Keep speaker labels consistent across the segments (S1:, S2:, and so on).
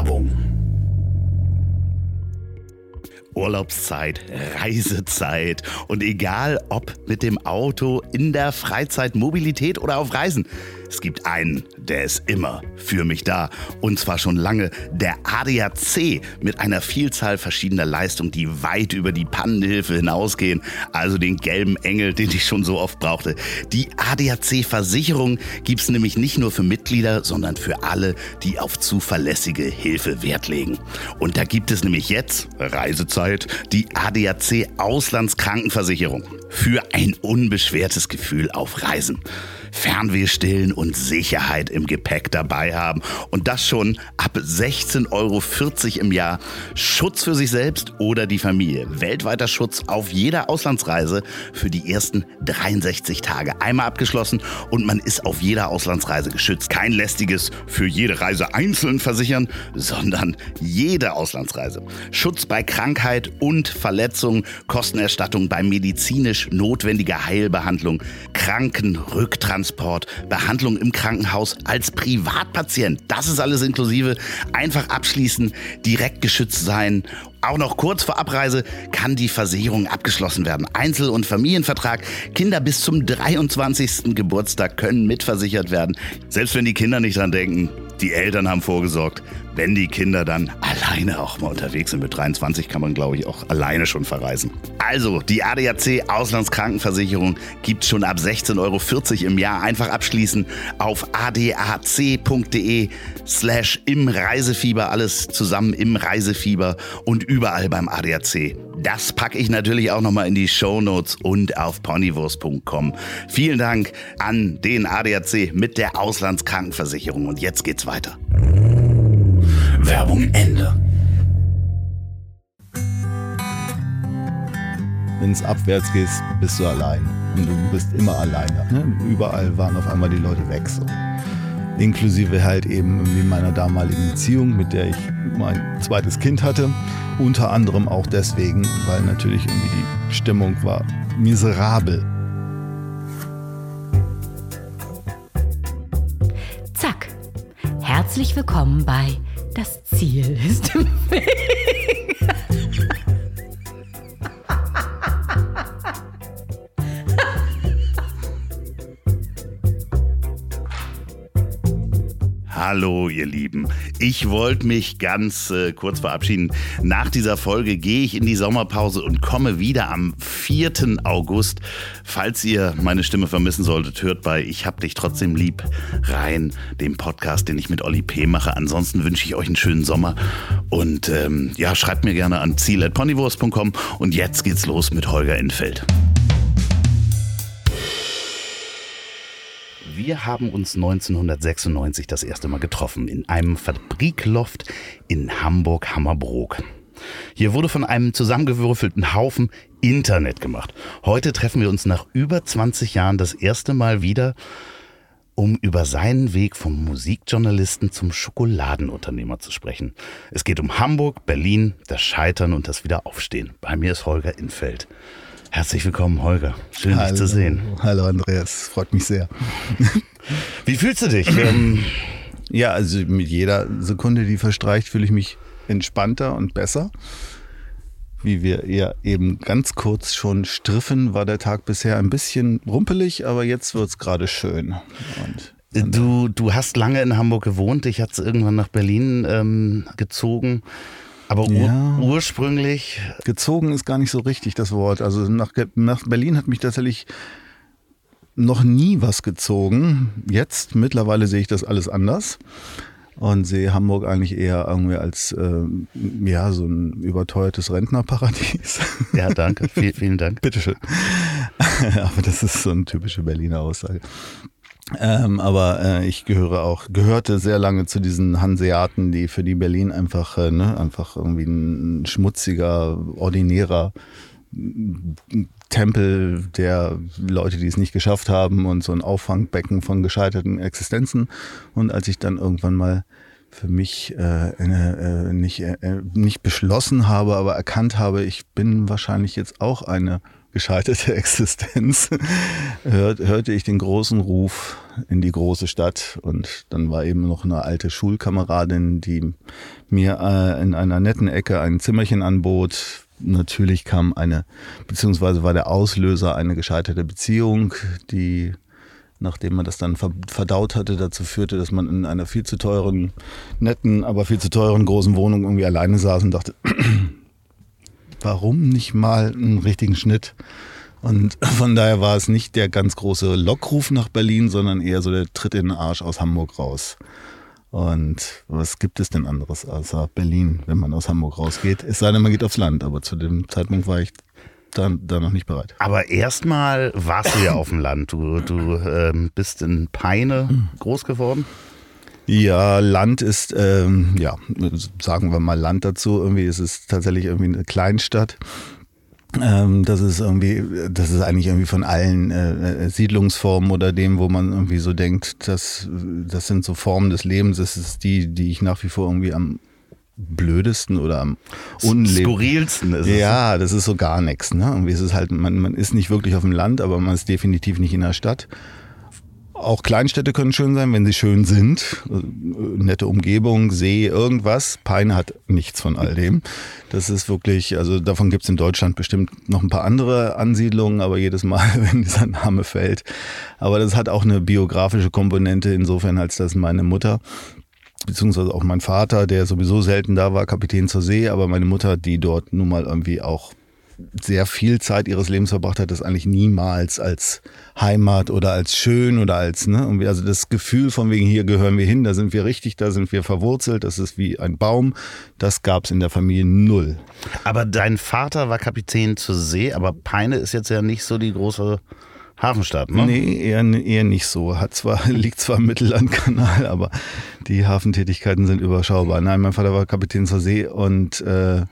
S1: Werbung. Urlaubszeit, Reisezeit und egal ob mit dem Auto, in der Freizeit, Mobilität oder auf Reisen. Es gibt einen, der ist immer für mich da. Und zwar schon lange. Der ADAC mit einer Vielzahl verschiedener Leistungen, die weit über die Pannenhilfe hinausgehen. Also den gelben Engel, den ich schon so oft brauchte. Die ADAC-Versicherung gibt es nämlich nicht nur für Mitglieder, sondern für alle, die auf zuverlässige Hilfe Wert legen. Und da gibt es nämlich jetzt, Reisezeit, die ADAC Auslandskrankenversicherung. Für ein unbeschwertes Gefühl auf Reisen. Fernweh stillen und Sicherheit im Gepäck dabei haben. Und das schon ab 16,40 Euro im Jahr. Schutz für sich selbst oder die Familie. Weltweiter Schutz auf jeder Auslandsreise für die ersten 63 Tage. Einmal abgeschlossen und man ist auf jeder Auslandsreise geschützt. Kein lästiges für jede Reise einzeln versichern, sondern jede Auslandsreise. Schutz bei Krankheit und Verletzung, Kostenerstattung bei medizinisch notwendiger Heilbehandlung, Krankenrücktransport, Behandlung im Krankenhaus als Privatpatient. Das ist alles inklusive. Einfach abschließen, direkt geschützt sein auch noch kurz vor Abreise kann die Versicherung abgeschlossen werden. Einzel- und Familienvertrag. Kinder bis zum 23. Geburtstag können mitversichert werden. Selbst wenn die Kinder nicht dran denken, die Eltern haben vorgesorgt wenn die Kinder dann alleine auch mal unterwegs sind. Mit 23 kann man, glaube ich, auch alleine schon verreisen. Also, die ADAC Auslandskrankenversicherung gibt schon ab 16,40 Euro im Jahr. Einfach abschließen auf adac.de slash im Reisefieber. Alles zusammen im Reisefieber und überall beim ADAC. Das packe ich natürlich auch nochmal in die Show Notes und auf ponywurst.com. Vielen Dank an den ADAC mit der Auslandskrankenversicherung. Und jetzt geht's weiter. Werbung Ende.
S2: Wenn es abwärts geht, bist du allein. Und du bist immer alleine. Ne? Überall waren auf einmal die Leute weg. So. Inklusive halt eben in meiner damaligen Beziehung, mit der ich mein zweites Kind hatte. Unter anderem auch deswegen, weil natürlich irgendwie die Stimmung war miserabel.
S3: Zack. Herzlich willkommen bei das Ziel ist im Weg.
S1: Hallo, ihr Lieben. Ich wollte mich ganz äh, kurz verabschieden. Nach dieser Folge gehe ich in die Sommerpause und komme wieder am 4. August. Falls ihr meine Stimme vermissen solltet, hört bei Ich hab dich trotzdem lieb rein, dem Podcast, den ich mit Olli P. mache. Ansonsten wünsche ich euch einen schönen Sommer und ähm, ja, schreibt mir gerne an ziel.ponywurst.com und jetzt geht's los mit Holger Infeld. Wir haben uns 1996 das erste Mal getroffen in einem Fabrikloft in Hamburg-Hammerbrook. Hier wurde von einem zusammengewürfelten Haufen Internet gemacht. Heute treffen wir uns nach über 20 Jahren das erste Mal wieder, um über seinen Weg vom Musikjournalisten zum Schokoladenunternehmer zu sprechen. Es geht um Hamburg, Berlin, das Scheitern und das Wiederaufstehen. Bei mir ist Holger Infeld. Herzlich willkommen, Holger. Schön, Hallo. dich zu sehen.
S2: Hallo, Andreas. Freut mich sehr.
S1: Wie fühlst du dich? Ähm,
S2: ja, also mit jeder Sekunde, die verstreicht, fühle ich mich entspannter und besser. Wie wir ja eben ganz kurz schon striffen, war der Tag bisher ein bisschen rumpelig, aber jetzt wird es gerade schön.
S1: Und Du, du hast lange in Hamburg gewohnt, ich hatte es irgendwann nach Berlin ähm, gezogen. Aber ja. ur ursprünglich.
S2: Gezogen ist gar nicht so richtig das Wort. Also nach, nach Berlin hat mich tatsächlich noch nie was gezogen. Jetzt, mittlerweile sehe ich das alles anders und sehe Hamburg eigentlich eher irgendwie als äh, ja so ein überteuertes Rentnerparadies.
S1: Ja, danke, vielen, vielen Dank.
S2: Bitteschön. Aber das ist so eine typische Berliner Aussage. Ähm, aber äh, ich gehöre auch, gehörte sehr lange zu diesen Hanseaten, die für die Berlin einfach, äh, ne, einfach irgendwie ein schmutziger, ordinärer Tempel der Leute, die es nicht geschafft haben und so ein Auffangbecken von gescheiterten Existenzen. Und als ich dann irgendwann mal für mich äh, äh, nicht, äh, nicht beschlossen habe, aber erkannt habe, ich bin wahrscheinlich jetzt auch eine gescheiterte Existenz, hört, hörte ich den großen Ruf in die große Stadt. Und dann war eben noch eine alte Schulkameradin, die mir äh, in einer netten Ecke ein Zimmerchen anbot. Natürlich kam eine, beziehungsweise war der Auslöser eine gescheiterte Beziehung, die nachdem man das dann verdaut hatte, dazu führte, dass man in einer viel zu teuren, netten, aber viel zu teuren großen Wohnung irgendwie alleine saß und dachte, warum nicht mal einen richtigen Schnitt? Und von daher war es nicht der ganz große Lockruf nach Berlin, sondern eher so der Tritt in den Arsch aus Hamburg raus. Und was gibt es denn anderes außer Berlin, wenn man aus Hamburg rausgeht? Es sei denn, man geht aufs Land, aber zu dem Zeitpunkt war ich da, da noch nicht bereit.
S1: Aber erstmal warst du ja auf dem Land. Du, du ähm, bist in Peine groß geworden.
S2: Ja, Land ist, ähm, ja, sagen wir mal Land dazu. Irgendwie ist es tatsächlich irgendwie eine Kleinstadt. Ähm, das ist irgendwie, das ist eigentlich irgendwie von allen äh, äh, Siedlungsformen oder dem, wo man irgendwie so denkt, dass das sind so Formen des Lebens. Das ist die, die ich nach wie vor irgendwie am blödesten oder am
S1: unlebendsten.
S2: Ist es. Ja, das ist so gar nichts. Ne? Irgendwie ist es halt, man, man ist nicht wirklich auf dem Land, aber man ist definitiv nicht in der Stadt. Auch Kleinstädte können schön sein, wenn sie schön sind. Nette Umgebung, See, irgendwas. Peine hat nichts von all dem. Das ist wirklich, also davon gibt es in Deutschland bestimmt noch ein paar andere Ansiedlungen, aber jedes Mal, wenn dieser Name fällt. Aber das hat auch eine biografische Komponente, insofern als dass meine Mutter beziehungsweise auch mein Vater, der sowieso selten da war, Kapitän zur See, aber meine Mutter, die dort nun mal irgendwie auch sehr viel Zeit ihres Lebens verbracht hat, das eigentlich niemals als Heimat oder als schön oder als, ne, also das Gefühl von wegen hier gehören wir hin, da sind wir richtig, da sind wir verwurzelt, das ist wie ein Baum, das gab es in der Familie null.
S1: Aber dein Vater war Kapitän zur See, aber Peine ist jetzt ja nicht so die große Hafenstadt, ne?
S2: Nee, eher, eher nicht so. Hat zwar, liegt zwar im Mittellandkanal, aber die Hafentätigkeiten sind überschaubar. Nein, mein Vater war Kapitän zur See und äh,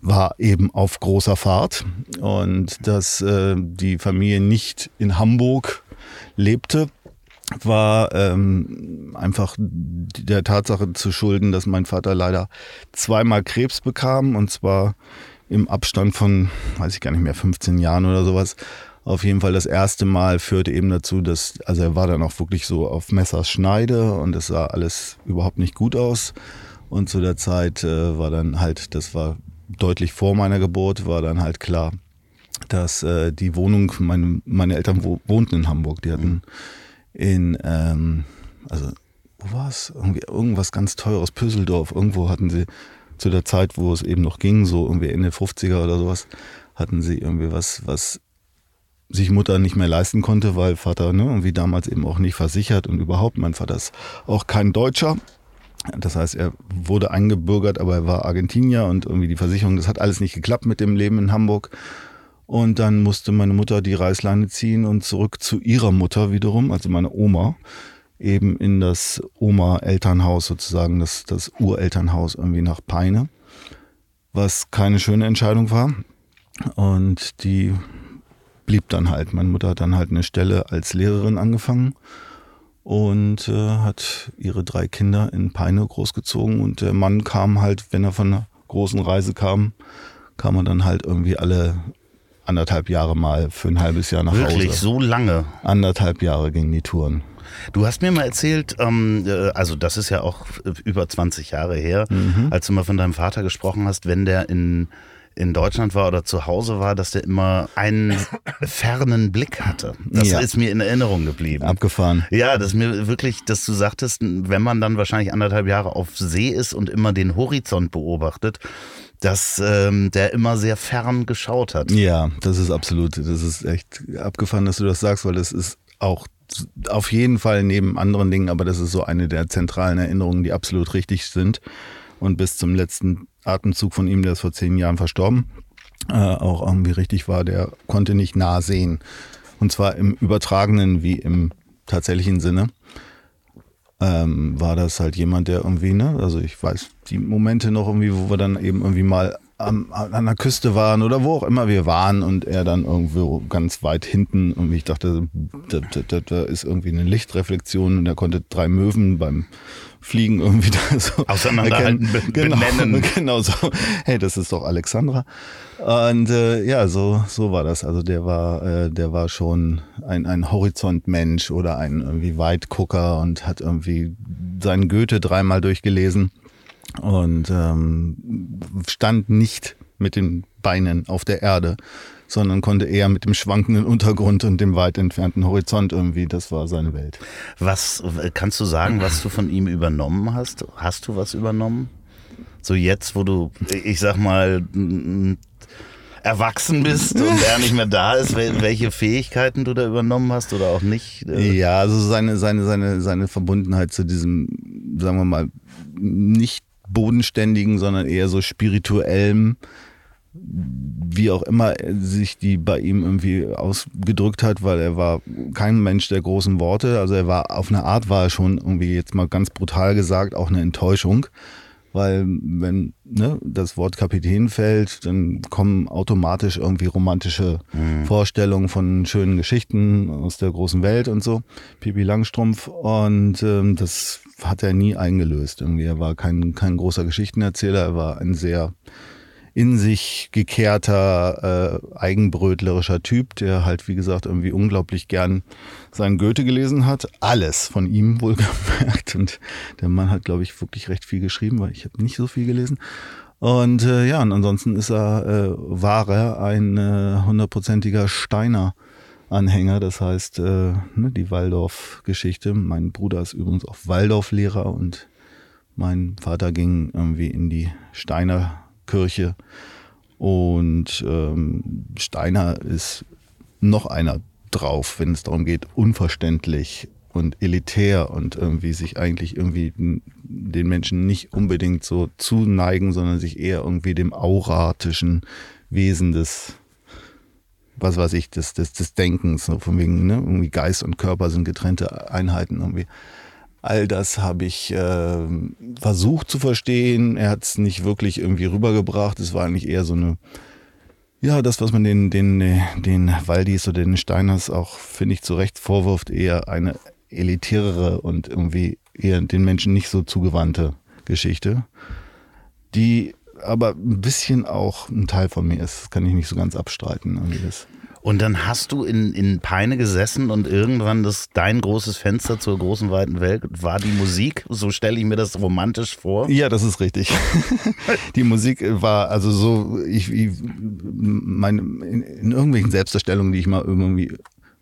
S2: war eben auf großer Fahrt und dass äh, die Familie nicht in Hamburg lebte, war ähm, einfach der Tatsache zu schulden, dass mein Vater leider zweimal Krebs bekam und zwar im Abstand von, weiß ich gar nicht mehr, 15 Jahren oder sowas. Auf jeden Fall das erste Mal führte eben dazu, dass, also er war dann auch wirklich so auf Messers Schneide und es sah alles überhaupt nicht gut aus. Und zu der Zeit äh, war dann halt, das war deutlich vor meiner Geburt war dann halt klar, dass äh, die Wohnung, meine, meine Eltern wo, wohnten in Hamburg, die hatten in, ähm, also wo war es? irgendwas ganz teures, Püsseldorf, irgendwo hatten sie zu der Zeit, wo es eben noch ging, so irgendwie Ende 50er oder sowas, hatten sie irgendwie was, was sich Mutter nicht mehr leisten konnte, weil Vater ne, irgendwie damals eben auch nicht versichert und überhaupt, mein Vater ist auch kein Deutscher, das heißt, er wurde eingebürgert, aber er war Argentinier und irgendwie die Versicherung, das hat alles nicht geklappt mit dem Leben in Hamburg. Und dann musste meine Mutter die Reißleine ziehen und zurück zu ihrer Mutter wiederum, also meine Oma, eben in das Oma-Elternhaus sozusagen, das, das Urelternhaus irgendwie nach Peine, was keine schöne Entscheidung war. Und die blieb dann halt. Meine Mutter hat dann halt eine Stelle als Lehrerin angefangen und äh, hat ihre drei Kinder in Peine großgezogen und der Mann kam halt, wenn er von einer großen Reise kam, kam er dann halt irgendwie alle anderthalb Jahre mal für ein halbes Jahr nach
S1: Wirklich,
S2: Hause.
S1: Wirklich, so lange?
S2: Anderthalb Jahre gingen die Touren.
S1: Du hast mir mal erzählt, ähm, äh, also das ist ja auch über 20 Jahre her, mhm. als du mal von deinem Vater gesprochen hast, wenn der in in Deutschland war oder zu Hause war, dass der immer einen fernen Blick hatte. Das ja. ist mir in Erinnerung geblieben.
S2: Abgefahren.
S1: Ja, das ist mir wirklich, dass du sagtest, wenn man dann wahrscheinlich anderthalb Jahre auf See ist und immer den Horizont beobachtet, dass ähm, der immer sehr fern geschaut hat.
S2: Ja, das ist absolut, das ist echt abgefahren, dass du das sagst, weil das ist auch auf jeden Fall neben anderen Dingen, aber das ist so eine der zentralen Erinnerungen, die absolut richtig sind und bis zum letzten Atemzug von ihm, der ist vor zehn Jahren verstorben, äh, auch irgendwie richtig war, der konnte nicht nah sehen. Und zwar im übertragenen wie im tatsächlichen Sinne. Ähm, war das halt jemand, der irgendwie, ne, also ich weiß die Momente noch irgendwie, wo wir dann eben irgendwie mal am, an der Küste waren oder wo auch immer wir waren und er dann irgendwo ganz weit hinten und ich dachte, da, ist irgendwie eine Lichtreflexion und er konnte drei Möwen beim Fliegen irgendwie da so
S1: auseinanderhalten,
S2: genau,
S1: benennen.
S2: Genau so. Hey, das ist doch Alexandra. Und äh, ja, so so war das. Also der war äh, der war schon ein ein Horizontmensch oder ein irgendwie Weitgucker und hat irgendwie seinen Goethe dreimal durchgelesen und ähm, stand nicht mit den Beinen auf der Erde, sondern konnte eher mit dem schwankenden Untergrund und dem weit entfernten Horizont irgendwie, das war seine Welt.
S1: Was kannst du sagen, was du von ihm übernommen hast? Hast du was übernommen? So jetzt, wo du, ich sag mal, erwachsen bist und er nicht mehr da ist, welche Fähigkeiten du da übernommen hast oder auch nicht?
S2: Ja, also seine, seine, seine, seine Verbundenheit zu diesem, sagen wir mal, nicht bodenständigen, sondern eher so spirituellem, wie auch immer sich die bei ihm irgendwie ausgedrückt hat, weil er war kein Mensch der großen Worte. Also er war auf eine Art war er schon irgendwie jetzt mal ganz brutal gesagt auch eine Enttäuschung, weil wenn ne, das Wort Kapitän fällt, dann kommen automatisch irgendwie romantische mhm. Vorstellungen von schönen Geschichten aus der großen Welt und so. Pipi Langstrumpf und ähm, das hat er nie eingelöst. Irgendwie er war kein kein großer Geschichtenerzähler, er war ein sehr in sich gekehrter, äh, eigenbrötlerischer Typ, der halt, wie gesagt, irgendwie unglaublich gern seinen Goethe gelesen hat. Alles von ihm wohlgemerkt. Und der Mann hat, glaube ich, wirklich recht viel geschrieben, weil ich habe nicht so viel gelesen. Und äh, ja, und ansonsten ist er, äh, war er ein äh, hundertprozentiger Steiner. Anhänger, das heißt äh, ne, die Waldorf-Geschichte. Mein Bruder ist übrigens auch Waldorf-Lehrer und mein Vater ging irgendwie in die Steiner Kirche. Und ähm, Steiner ist noch einer drauf, wenn es darum geht, unverständlich und elitär und irgendwie sich eigentlich irgendwie den Menschen nicht unbedingt so zuneigen, sondern sich eher irgendwie dem auratischen Wesen des, was weiß ich, des, des, des Denkens, so von wegen, ne, irgendwie Geist und Körper sind getrennte Einheiten irgendwie All das habe ich äh, versucht zu verstehen. Er hat es nicht wirklich irgendwie rübergebracht. Es war eigentlich eher so eine, ja, das, was man den, den, den Waldis oder den Steiners auch, finde ich, zu Recht vorwirft, eher eine elitärere und irgendwie eher den Menschen nicht so zugewandte Geschichte, die aber ein bisschen auch ein Teil von mir ist. Das kann ich nicht so ganz abstreiten. Irgendwie das.
S1: Und dann hast du in, in Peine gesessen und irgendwann das dein großes Fenster zur großen weiten Welt war die Musik. So stelle ich mir das romantisch vor.
S2: Ja, das ist richtig. die Musik war also so, ich, ich meine, in, in irgendwelchen Selbstdarstellungen, die ich mal irgendwie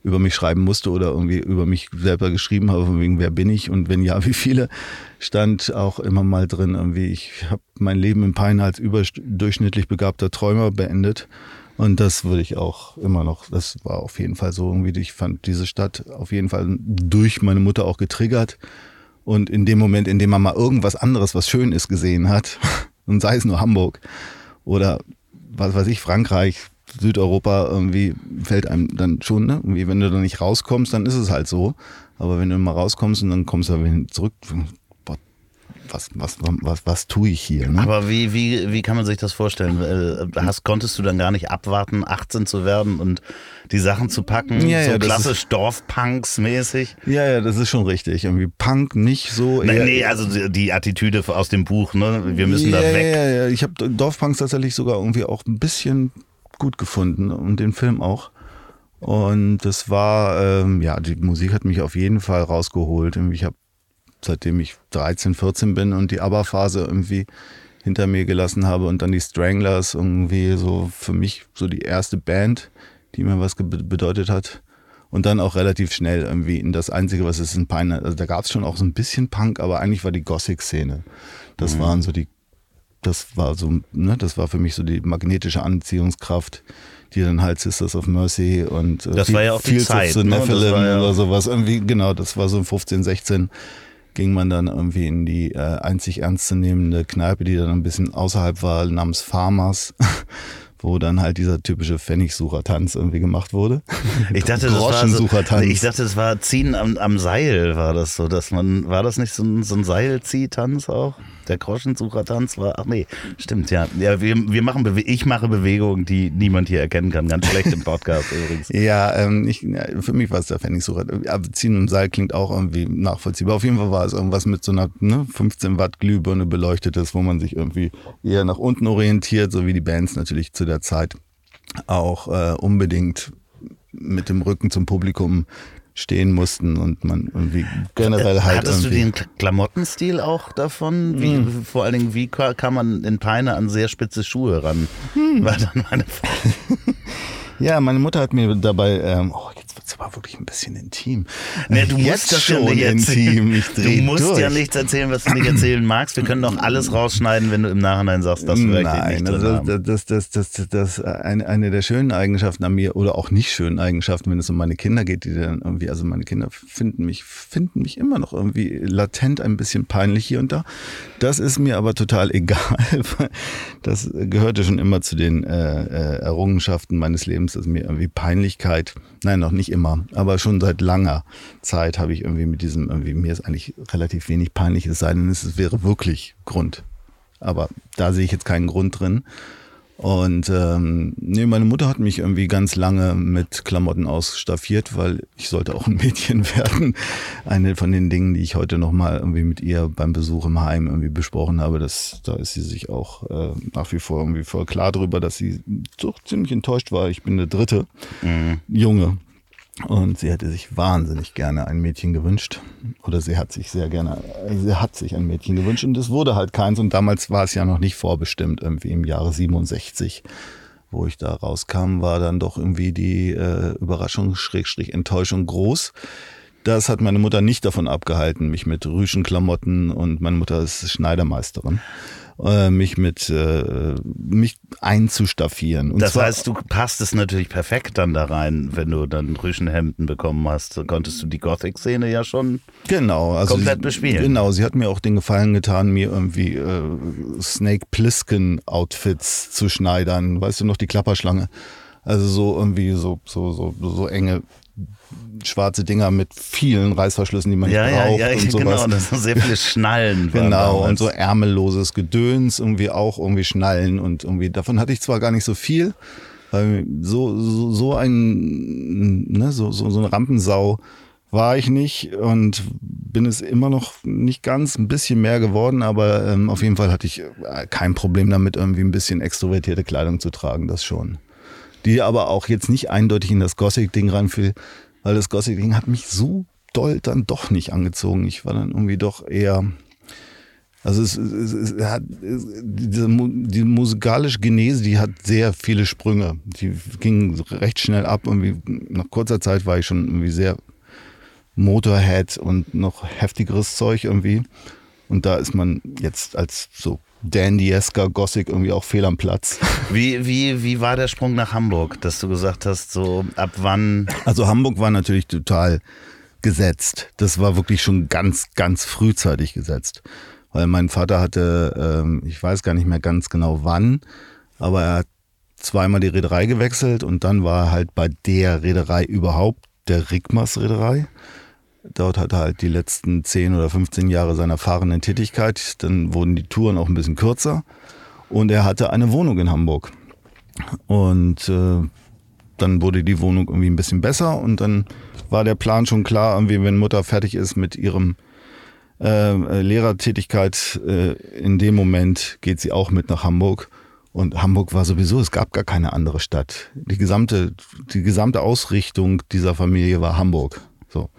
S2: über mich schreiben musste oder irgendwie über mich selber geschrieben habe, von wegen, wer bin ich und wenn ja, wie viele, stand auch immer mal drin, irgendwie, ich habe mein Leben in Peine als überdurchschnittlich begabter Träumer beendet und das würde ich auch immer noch, das war auf jeden Fall so irgendwie, ich fand diese Stadt auf jeden Fall durch meine Mutter auch getriggert. Und in dem Moment, in dem man mal irgendwas anderes, was schön ist, gesehen hat, und sei es nur Hamburg oder was weiß ich, Frankreich, Südeuropa, irgendwie fällt einem dann schon, ne? Irgendwie, wenn du da nicht rauskommst, dann ist es halt so. Aber wenn du mal rauskommst und dann kommst du wieder zurück, was, was, was, was tue ich hier? Ne?
S1: Aber wie, wie, wie kann man sich das vorstellen? Äh, hast, konntest du dann gar nicht abwarten, 18 zu werden und die Sachen zu packen? Ja, so ja, klassisch Dorfpunks mäßig?
S2: Ja, ja, das ist schon richtig. Irgendwie Punk nicht so.
S1: Nein, nee, also die Attitüde aus dem Buch, ne? Wir müssen
S2: ja,
S1: da weg.
S2: Ja, ja, ich habe Dorfpunks tatsächlich sogar irgendwie auch ein bisschen gut gefunden und den Film auch. Und das war, ähm, ja, die Musik hat mich auf jeden Fall rausgeholt. Ich habe seitdem ich 13, 14 bin und die ABBA-Phase irgendwie hinter mir gelassen habe und dann die Stranglers irgendwie so für mich so die erste Band, die mir was bedeutet hat. Und dann auch relativ schnell irgendwie in das Einzige, was es in Peine, also da gab es schon auch so ein bisschen Punk, aber eigentlich war die Gothic-Szene. Das mhm. waren so die, das war so, ne, das war für mich so die magnetische Anziehungskraft, die dann halt Sisters of Mercy und
S1: äh, das war ja auch die Zeit, ne?
S2: Nephilim ja oder sowas. Irgendwie, genau, das war so 15, 16 ging man dann irgendwie in die äh, einzig ernstzunehmende Kneipe, die dann ein bisschen außerhalb war, namens Farmers. wo dann halt dieser typische Pfennigsucher-Tanz irgendwie gemacht wurde.
S1: Ich dachte, das war so, ich dachte, das war Ziehen am, am, Seil, war das so, dass man, war das nicht so ein, so ein Seilziehtanz auch? Der Groschensucher-Tanz war, ach nee, stimmt, ja. ja wir, wir machen, Bewe ich mache Bewegungen, die niemand hier erkennen kann. Ganz schlecht im Podcast übrigens.
S2: Ja, ähm, ich, ja, für mich war es der Pfennigsucher. Ziehen im Seil klingt auch irgendwie nachvollziehbar. Auf jeden Fall war es irgendwas mit so einer ne, 15 Watt Glühbirne beleuchtetes, wo man sich irgendwie eher nach unten orientiert, so wie die Bands natürlich zu der Zeit auch äh, unbedingt mit dem Rücken zum Publikum stehen mussten und man irgendwie generell halt.
S1: Hattest du den Klamottenstil auch davon? Wie, hm. Vor allen Dingen, wie kann man in Peine an sehr spitze Schuhe ran? Hm. War dann meine Frage.
S2: ja, meine Mutter hat mir dabei, ähm, oh, jetzt war wirklich ein bisschen intim.
S1: Nee, du musst das schon nicht intim. du musst durch. ja nichts erzählen, was du nicht erzählen magst. Wir können doch alles rausschneiden, wenn du im Nachhinein sagst, dass wir Nein, nicht also
S2: das, das, das, das, das, eine, eine der schönen Eigenschaften an mir oder auch nicht schönen Eigenschaften, wenn es um meine Kinder geht, die dann irgendwie, also meine Kinder finden mich, finden mich immer noch irgendwie latent ein bisschen peinlich hier und da. Das ist mir aber total egal. Das gehörte schon immer zu den äh, äh, Errungenschaften meines Lebens, dass mir irgendwie Peinlichkeit, nein, noch nicht immer, aber schon seit langer Zeit habe ich irgendwie mit diesem, irgendwie, mir ist eigentlich relativ wenig peinlich, es sei denn, es wäre wirklich Grund. Aber da sehe ich jetzt keinen Grund drin. Und ähm, nee, meine Mutter hat mich irgendwie ganz lange mit Klamotten ausstaffiert, weil ich sollte auch ein Mädchen werden. Eine von den Dingen, die ich heute nochmal irgendwie mit ihr beim Besuch im Heim irgendwie besprochen habe, das, da ist sie sich auch äh, nach wie vor irgendwie voll klar drüber, dass sie doch ziemlich enttäuscht war. Ich bin der dritte mhm. Junge und sie hätte sich wahnsinnig gerne ein Mädchen gewünscht. Oder sie hat sich sehr gerne, sie hat sich ein Mädchen gewünscht und es wurde halt keins. Und damals war es ja noch nicht vorbestimmt, irgendwie im Jahre 67, wo ich da rauskam, war dann doch irgendwie die äh, Überraschung, Schrägstrich, Enttäuschung groß. Das hat meine Mutter nicht davon abgehalten, mich mit Rüschenklamotten und meine Mutter ist Schneidermeisterin äh, mich mit äh, mich einzustaffieren.
S1: Und das heißt, du passt es natürlich perfekt dann da rein, wenn du dann Rüschenhemden bekommen hast. Konntest du die Gothic-Szene ja schon
S2: genau, also
S1: komplett bespielen.
S2: Genau, sie hat mir auch den Gefallen getan, mir irgendwie äh, Snake Plissken-Outfits zu schneidern. Weißt du noch, die Klapperschlange? Also so irgendwie so, so, so, so enge schwarze Dinger mit vielen Reißverschlüssen, die man
S1: ja,
S2: nicht braucht. Ja, ja,
S1: und sowas. genau, das sind sehr viele Schnallen.
S2: genau, und so ärmelloses Gedöns, irgendwie auch irgendwie Schnallen und irgendwie, davon hatte ich zwar gar nicht so viel, weil so, so, so ein, ne, so, so, so eine Rampensau war ich nicht und bin es immer noch nicht ganz, ein bisschen mehr geworden, aber ähm, auf jeden Fall hatte ich äh, kein Problem damit, irgendwie ein bisschen extrovertierte Kleidung zu tragen, das schon. Die aber auch jetzt nicht eindeutig in das Gothic-Ding reinfiel, weil das Gothic-Ding hat mich so doll dann doch nicht angezogen. Ich war dann irgendwie doch eher, also es, es, es hat, diese, die musikalische Genese, die hat sehr viele Sprünge. Die ging recht schnell ab. Irgendwie nach kurzer Zeit war ich schon irgendwie sehr Motorhead und noch heftigeres Zeug irgendwie. Und da ist man jetzt als so Dandiesker Gothic irgendwie auch fehl am Platz.
S1: Wie, wie, wie war der Sprung nach Hamburg, dass du gesagt hast, so ab wann?
S2: Also Hamburg war natürlich total gesetzt. Das war wirklich schon ganz, ganz frühzeitig gesetzt. Weil mein Vater hatte, ähm, ich weiß gar nicht mehr ganz genau wann, aber er hat zweimal die Reederei gewechselt und dann war er halt bei der Reederei überhaupt, der Rigmas Reederei. Dort hat er halt die letzten 10 oder 15 Jahre seiner fahrenden Tätigkeit. Dann wurden die Touren auch ein bisschen kürzer. Und er hatte eine Wohnung in Hamburg. Und äh, dann wurde die Wohnung irgendwie ein bisschen besser. Und dann war der Plan schon klar, irgendwie, wenn Mutter fertig ist mit ihrem äh, Lehrertätigkeit, äh, in dem Moment geht sie auch mit nach Hamburg. Und Hamburg war sowieso, es gab gar keine andere Stadt. Die gesamte, die gesamte Ausrichtung dieser Familie war Hamburg. So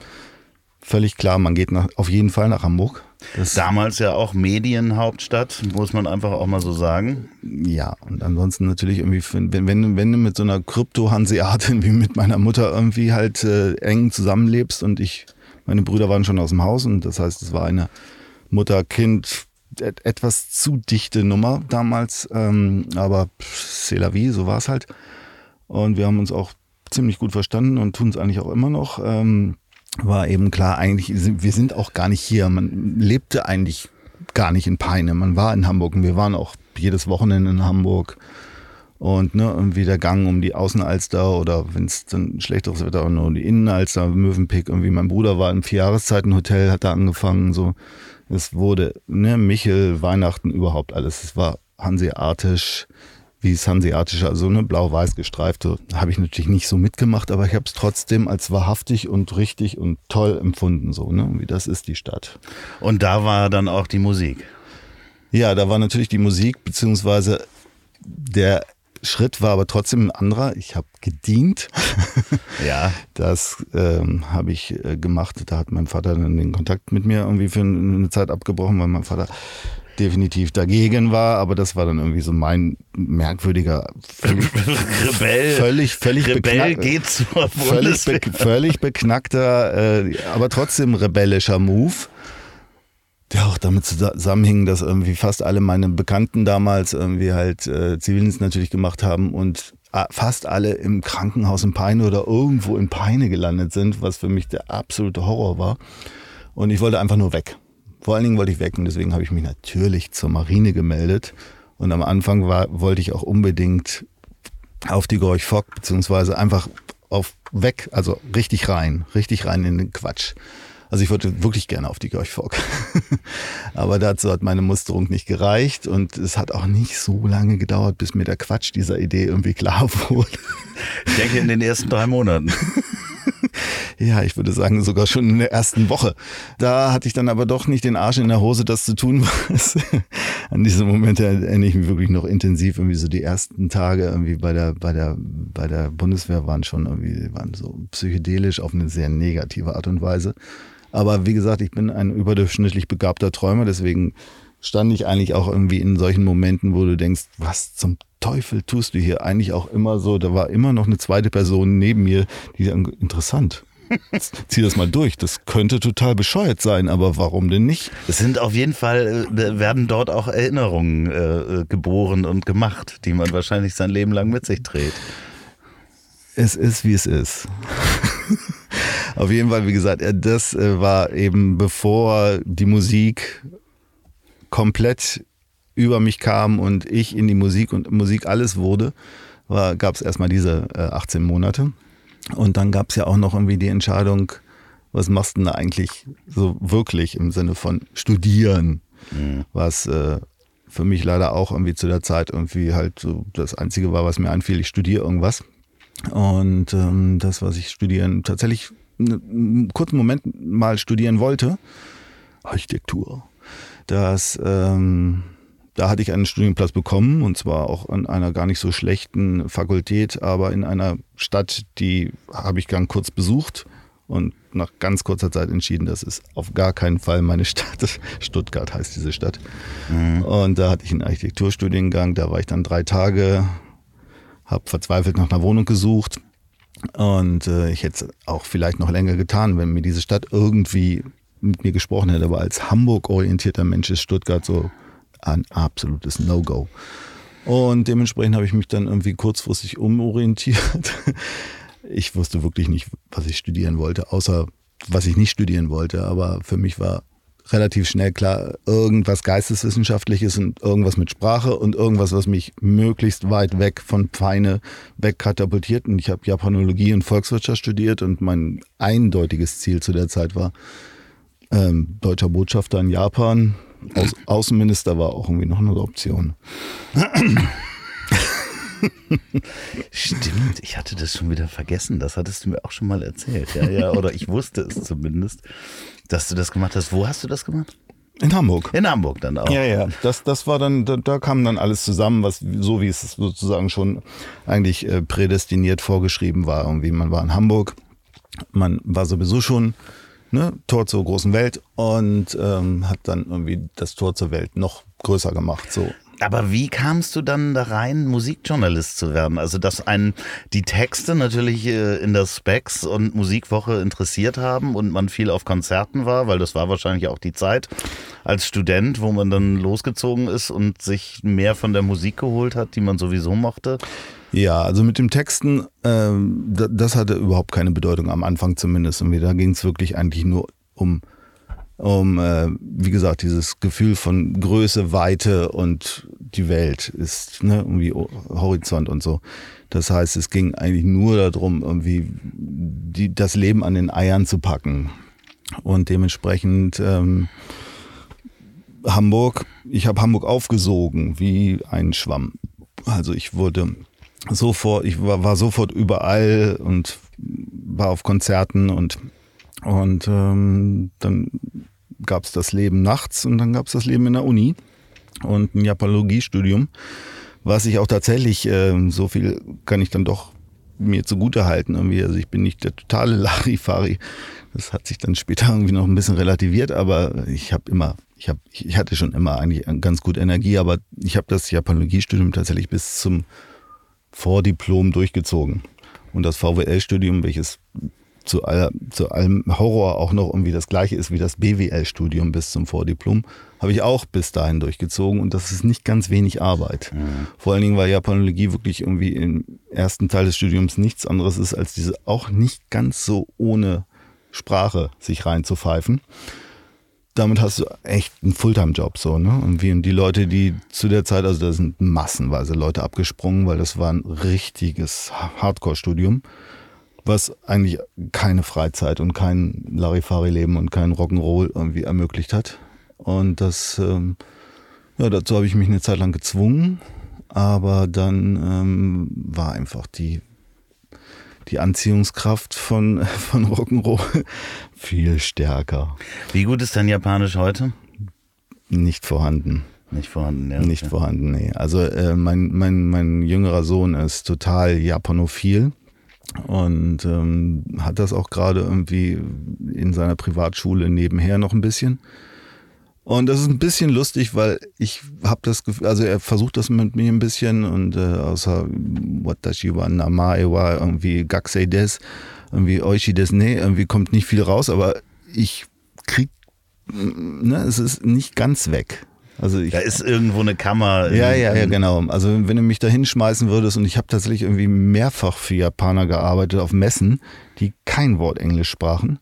S2: völlig klar, man geht nach, auf jeden Fall nach Hamburg.
S1: Das Damals ja auch Medienhauptstadt, muss man einfach auch mal so sagen.
S2: Ja, und ansonsten natürlich irgendwie, wenn, wenn, wenn du mit so einer Krypto-Hanseatin wie mit meiner Mutter irgendwie halt äh, eng zusammenlebst und ich, meine Brüder waren schon aus dem Haus und das heißt, es war eine Mutter-Kind- etwas zu dichte Nummer damals, ähm, aber c'est la vie, so war es halt. Und wir haben uns auch ziemlich gut verstanden und tun es eigentlich auch immer noch. Ähm, war eben klar, eigentlich, wir sind auch gar nicht hier. Man lebte eigentlich gar nicht in Peine. Man war in Hamburg und wir waren auch jedes Wochenende in Hamburg. Und ne, irgendwie der Gang um die Außenalster oder wenn es dann schlechteres Wetter war, nur die Innenalster, Mövenpick. Irgendwie mein Bruder war im Vierjahreszeitenhotel, hat da angefangen. So Es wurde, ne, Michel, Weihnachten, überhaupt alles. Es war hanseatisch, wie es hanseatisch, also ne, blau-weiß gestreift. So, habe ich natürlich nicht so mitgemacht, aber ich habe es trotzdem als wahrhaftig und richtig und toll empfunden. So, ne, wie das ist die Stadt.
S1: Und da war dann auch die Musik.
S2: Ja, da war natürlich die Musik, beziehungsweise der Schritt war aber trotzdem ein anderer. Ich habe gedient.
S1: Ja.
S2: Das ähm, habe ich äh, gemacht. Da hat mein Vater dann den Kontakt mit mir irgendwie für eine Zeit abgebrochen, weil mein Vater definitiv dagegen war. Aber das war dann irgendwie so mein merkwürdiger, völlig,
S1: Rebell.
S2: völlig, völlig,
S1: Rebell geht zur
S2: völlig, be völlig beknackter, äh, aber trotzdem rebellischer Move. Der auch damit zusammenhing, dass irgendwie fast alle meine Bekannten damals irgendwie halt äh, Zivildienst natürlich gemacht haben und äh, fast alle im Krankenhaus in Peine oder irgendwo in Peine gelandet sind, was für mich der absolute Horror war. Und ich wollte einfach nur weg. Vor allen Dingen wollte ich weg und deswegen habe ich mich natürlich zur Marine gemeldet. Und am Anfang war, wollte ich auch unbedingt auf die Gorch Fock, beziehungsweise einfach auf weg, also richtig rein, richtig rein in den Quatsch. Also ich wollte wirklich gerne auf die Gorch Fock. Aber dazu hat meine Musterung nicht gereicht und es hat auch nicht so lange gedauert, bis mir der Quatsch dieser Idee irgendwie klar wurde.
S1: Ich denke in den ersten drei Monaten.
S2: Ja, ich würde sagen, sogar schon in der ersten Woche. Da hatte ich dann aber doch nicht den Arsch in der Hose, das zu tun, was an diesem Moment erinnere ich mich wirklich noch intensiv. Irgendwie so die ersten Tage irgendwie bei der, bei der, bei der Bundeswehr waren schon irgendwie, waren so psychedelisch auf eine sehr negative Art und Weise. Aber wie gesagt, ich bin ein überdurchschnittlich begabter Träumer, deswegen stand ich eigentlich auch irgendwie in solchen Momenten, wo du denkst, was zum Teufel tust du hier? Eigentlich auch immer so, da war immer noch eine zweite Person neben mir, die sagen, interessant. Zieh das mal durch. Das könnte total bescheuert sein, aber warum denn nicht?
S1: Es sind auf jeden Fall, äh, werden dort auch Erinnerungen äh, geboren und gemacht, die man wahrscheinlich sein Leben lang mit sich trägt.
S2: Es ist, wie es ist. Auf jeden Fall, wie gesagt, äh, das äh, war eben bevor die Musik komplett über mich kam und ich in die Musik und Musik alles wurde, gab es erstmal diese äh, 18 Monate. Und dann gab es ja auch noch irgendwie die Entscheidung, was machst du denn da eigentlich so wirklich im Sinne von studieren, was äh, für mich leider auch irgendwie zu der Zeit irgendwie halt so das Einzige war, was mir einfiel, ich studiere irgendwas. Und ähm, das, was ich studieren, tatsächlich einen kurzen Moment mal studieren wollte, Architektur. Das, ähm, da hatte ich einen Studienplatz bekommen und zwar auch an einer gar nicht so schlechten Fakultät, aber in einer Stadt, die habe ich ganz kurz besucht und nach ganz kurzer Zeit entschieden, das ist auf gar keinen Fall meine Stadt. Stuttgart heißt diese Stadt. Und da hatte ich einen Architekturstudiengang, da war ich dann drei Tage, habe verzweifelt nach einer Wohnung gesucht und äh, ich hätte es auch vielleicht noch länger getan, wenn mir diese Stadt irgendwie mit mir gesprochen hätte, aber als Hamburg-orientierter Mensch ist Stuttgart so ein absolutes No-Go. Und dementsprechend habe ich mich dann irgendwie kurzfristig umorientiert. Ich wusste wirklich nicht, was ich studieren wollte, außer was ich nicht studieren wollte. Aber für mich war relativ schnell klar, irgendwas Geisteswissenschaftliches und irgendwas mit Sprache und irgendwas, was mich möglichst weit weg von Feine wegkatapultiert. Und ich habe Japanologie und Volkswirtschaft studiert und mein eindeutiges Ziel zu der Zeit war, ähm, deutscher Botschafter in Japan. Aus, Außenminister war auch irgendwie noch eine Option.
S1: Stimmt, ich hatte das schon wieder vergessen. Das hattest du mir auch schon mal erzählt. Ja, ja, oder ich wusste es zumindest, dass du das gemacht hast. Wo hast du das gemacht?
S2: In Hamburg.
S1: In Hamburg dann auch.
S2: Ja, ja. Das, das war dann, da, da kam dann alles zusammen, was so wie es sozusagen schon eigentlich äh, prädestiniert vorgeschrieben war. Irgendwie man war in Hamburg, man war sowieso schon ne, Tor zur großen Welt und ähm, hat dann irgendwie das Tor zur Welt noch größer gemacht. So.
S1: Aber wie kamst du dann da rein, Musikjournalist zu werden? Also, dass einen die Texte natürlich äh, in der Specs und Musikwoche interessiert haben und man viel auf Konzerten war, weil das war wahrscheinlich auch die Zeit als Student, wo man dann losgezogen ist und sich mehr von der Musik geholt hat, die man sowieso mochte.
S2: Ja, also mit dem Texten, ähm, da- das hatte überhaupt keine Bedeutung, am Anfang zumindest. Und da ging es wirklich eigentlich nur um, um äh, wie gesagt, dieses Gefühl von Größe, Weite und die Welt ist ne, irgendwie Horizont und so. Das heißt, es ging eigentlich nur darum, irgendwie die, das Leben an den Eiern zu packen. Und dementsprechend ähm, Hamburg, ich habe Hamburg aufgesogen wie ein Schwamm. Also ich wurde sofort, ich war, war sofort überall und war auf Konzerten und, und ähm, dann gab es das Leben nachts und dann gab es das Leben in der Uni und ein Japanologiestudium, was ich auch tatsächlich, äh, so viel kann ich dann doch mir zugute halten irgendwie. Also ich bin nicht der totale Larifari. Das hat sich dann später irgendwie noch ein bisschen relativiert, aber ich habe immer, ich habe, ich hatte schon immer eigentlich ganz gut Energie, aber ich habe das Japanologiestudium tatsächlich bis zum Vordiplom durchgezogen. Und das VWL-Studium, welches zu, all, zu allem Horror auch noch irgendwie das gleiche ist wie das BWL-Studium bis zum Vordiplom, habe ich auch bis dahin durchgezogen und das ist nicht ganz wenig Arbeit. Mhm. Vor allen Dingen, weil Japanologie wirklich irgendwie im ersten Teil des Studiums nichts anderes ist, als diese auch nicht ganz so ohne Sprache sich reinzupfeifen. Damit hast du echt einen Fulltime-Job so, ne? Und wie die Leute, die zu der Zeit, also da sind massenweise Leute abgesprungen, weil das war ein richtiges Hardcore-Studium was eigentlich keine Freizeit und kein Larifari-Leben und kein Rock'n'Roll irgendwie ermöglicht hat. Und das, ähm, ja, dazu habe ich mich eine Zeit lang gezwungen, aber dann ähm, war einfach die, die Anziehungskraft von, von Rock'n'Roll viel stärker.
S1: Wie gut ist dein Japanisch heute?
S2: Nicht vorhanden.
S1: Nicht vorhanden, ja.
S2: Nicht vorhanden, nee. Also äh, mein, mein, mein jüngerer Sohn ist total japanophil und ähm, hat das auch gerade irgendwie in seiner Privatschule nebenher noch ein bisschen. Und das ist ein bisschen lustig, weil ich habe das Gefühl, also er versucht das mit mir ein bisschen und äh, außer Watashi wa Namae wa irgendwie Gakusei des, irgendwie Oishi des, nee, irgendwie kommt nicht viel raus, aber ich krieg, ne, es ist nicht ganz weg.
S1: Also ich, da ist irgendwo eine Kammer.
S2: Ja, ja, ja, genau. Also wenn du mich da hinschmeißen würdest und ich habe tatsächlich irgendwie mehrfach für Japaner gearbeitet auf Messen, die kein Wort Englisch sprachen.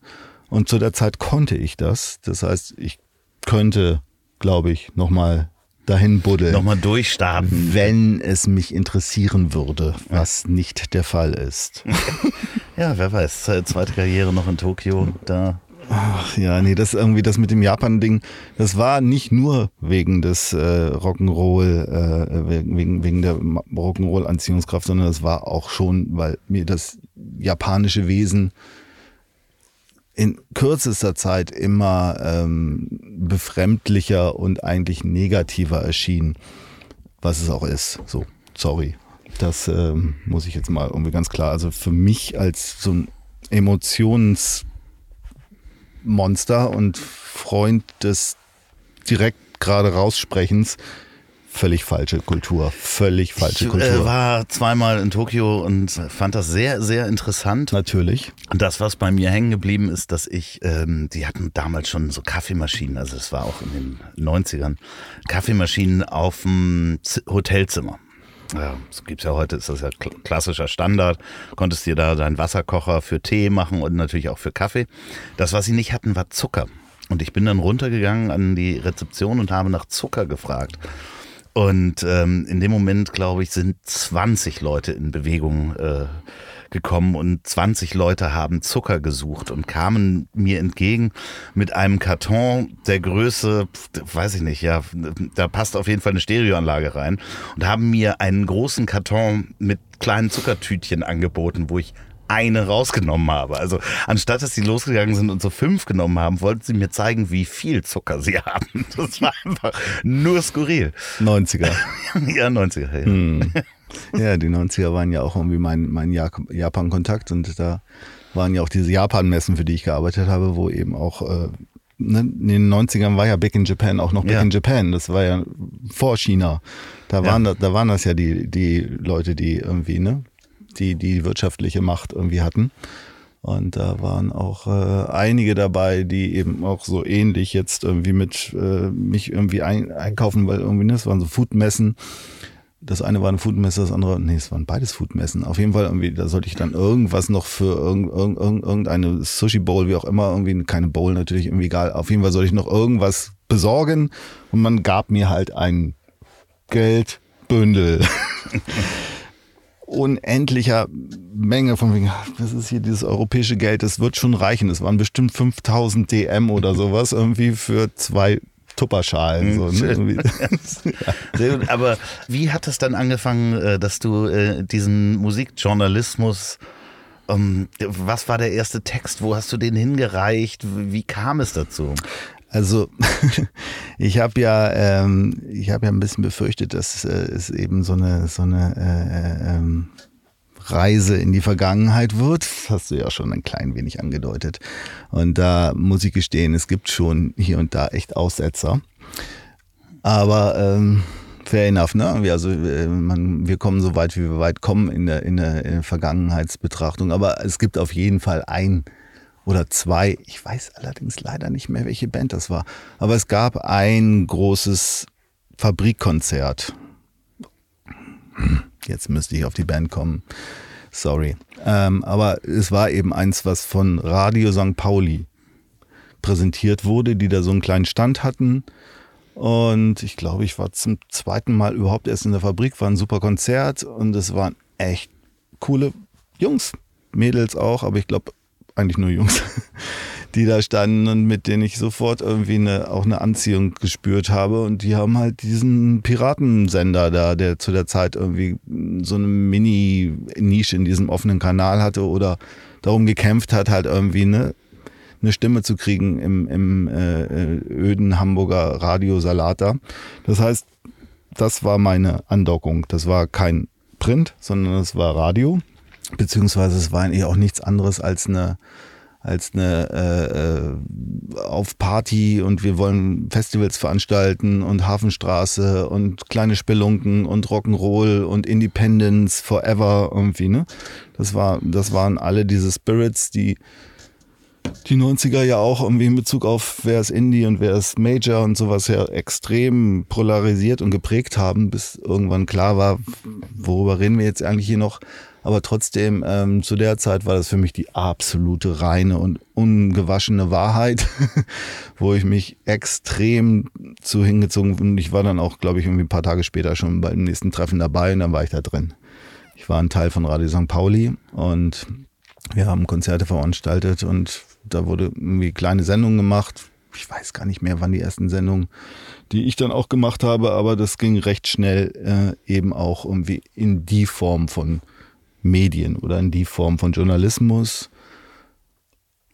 S2: Und zu der Zeit konnte ich das. Das heißt, ich könnte, glaube ich, nochmal dahin buddeln.
S1: Nochmal durchstarten.
S2: Wenn es mich interessieren würde, was ja. nicht der Fall ist.
S1: ja, wer weiß. Zweite Karriere noch in Tokio, da
S2: Ach ja, nee, das irgendwie das mit dem Japan-Ding, das war nicht nur wegen des äh, Rock'n'Roll, äh, wegen, wegen der Rock'n'Roll-Anziehungskraft, sondern das war auch schon, weil mir das japanische Wesen in kürzester Zeit immer ähm, befremdlicher und eigentlich negativer erschien, was es auch ist. So, sorry. Das ähm, muss ich jetzt mal irgendwie ganz klar. Also für mich als so ein Emotions- Monster und Freund des direkt gerade raussprechens. Völlig falsche Kultur, völlig falsche
S1: ich,
S2: Kultur.
S1: Ich äh, war zweimal in Tokio und fand das sehr, sehr interessant.
S2: Natürlich.
S1: Und das, was bei mir hängen geblieben ist, dass ich, ähm, die hatten damals schon so Kaffeemaschinen, also es war auch in den 90ern, Kaffeemaschinen auf dem Hotelzimmer. Ja, das gibt's ja heute, ist das ja klassischer Standard. Konntest dir da deinen Wasserkocher für Tee machen und natürlich auch für Kaffee. Das, was sie nicht hatten, war Zucker. Und ich bin dann runtergegangen an die Rezeption und habe nach Zucker gefragt. Und ähm, in dem Moment, glaube ich, sind 20 Leute in Bewegung äh, gekommen und 20 Leute haben Zucker gesucht und kamen mir entgegen mit einem Karton der Größe, weiß ich nicht, ja, da passt auf jeden Fall eine Stereoanlage rein und haben mir einen großen Karton mit kleinen Zuckertütchen angeboten, wo ich eine rausgenommen habe. Also anstatt dass sie losgegangen sind und so fünf genommen haben, wollten sie mir zeigen, wie viel Zucker sie haben. Das war einfach nur skurril.
S2: 90er.
S1: ja, 90er, ja. Hm.
S2: Ja, die 90er waren ja auch irgendwie mein, mein Japan-Kontakt und da waren ja auch diese Japan-Messen, für die ich gearbeitet habe, wo eben auch äh, ne, in den 90ern war ja Big in Japan auch noch Big ja. in Japan. Das war ja vor China. Da waren, ja. da, da waren das ja die, die Leute, die irgendwie, ne, die die wirtschaftliche Macht irgendwie hatten. Und da waren auch äh, einige dabei, die eben auch so ähnlich jetzt irgendwie mit äh, mich irgendwie ein, einkaufen, weil irgendwie, ne, das waren so Foodmessen. Das eine war ein Foodmesse, das andere, nee, es waren beides Foodmessen. Auf jeden Fall irgendwie, da sollte ich dann irgendwas noch für irgend, irgend, irgendeine Sushi Bowl, wie auch immer, irgendwie, keine Bowl natürlich, irgendwie egal. Auf jeden Fall sollte ich noch irgendwas besorgen und man gab mir halt ein Geldbündel. Unendlicher Menge von wegen, was ist hier dieses europäische Geld, das wird schon reichen. Es waren bestimmt 5000 DM oder sowas irgendwie für zwei Tupperschalen. So, ne?
S1: Aber wie hat es dann angefangen, äh, dass du äh, diesen Musikjournalismus ähm, was war der erste Text? Wo hast du den hingereicht? Wie kam es dazu?
S2: Also ich habe ja, ähm, ich habe ja ein bisschen befürchtet, dass äh, es eben so eine so eine äh, ähm, Reise in die Vergangenheit wird. Das hast du ja schon ein klein wenig angedeutet. Und da muss ich gestehen, es gibt schon hier und da echt Aussetzer. Aber ähm, fair enough, ne? Also äh, man, wir kommen so weit, wie wir weit kommen in der, in der, in der Vergangenheitsbetrachtung. Aber es gibt auf jeden Fall ein oder zwei, ich weiß allerdings leider nicht mehr, welche Band das war. Aber es gab ein großes Fabrikkonzert. Jetzt müsste ich auf die Band kommen. Sorry. Ähm, aber es war eben eins, was von Radio St. Pauli präsentiert wurde, die da so einen kleinen Stand hatten. Und ich glaube, ich war zum zweiten Mal überhaupt erst in der Fabrik, war ein super Konzert und es waren echt coole Jungs, Mädels auch, aber ich glaube eigentlich nur Jungs, die da standen und mit denen ich sofort irgendwie eine, auch eine Anziehung gespürt habe. Und die haben halt diesen Piratensender da, der zu der Zeit irgendwie so eine Mini-Nische in diesem offenen Kanal hatte oder darum gekämpft hat, halt irgendwie eine, eine Stimme zu kriegen im, im äh, äh öden Hamburger Radio Salata. Das heißt, das war meine Andockung. Das war kein Print, sondern es war Radio beziehungsweise es war eigentlich auch nichts anderes als eine als eine äh, äh, auf Party und wir wollen Festivals veranstalten und Hafenstraße und kleine Spelunken und Rock'n'Roll und Independence Forever irgendwie, ne? Das war, das waren alle diese Spirits, die die 90er ja auch irgendwie in Bezug auf wer ist Indie und wer ist Major und sowas ja extrem polarisiert und geprägt haben, bis irgendwann klar war, worüber reden wir jetzt eigentlich hier noch? Aber trotzdem, ähm, zu der Zeit war das für mich die absolute reine und ungewaschene Wahrheit, wo ich mich extrem zu hingezogen und ich war dann auch, glaube ich, irgendwie ein paar Tage später schon beim nächsten Treffen dabei und dann war ich da drin. Ich war ein Teil von Radio St. Pauli und wir haben Konzerte veranstaltet und da wurde irgendwie kleine Sendungen gemacht. Ich weiß gar nicht mehr, wann die ersten Sendungen, die ich dann auch gemacht habe, aber das ging recht schnell äh, eben auch irgendwie in die Form von Medien oder in die Form von Journalismus.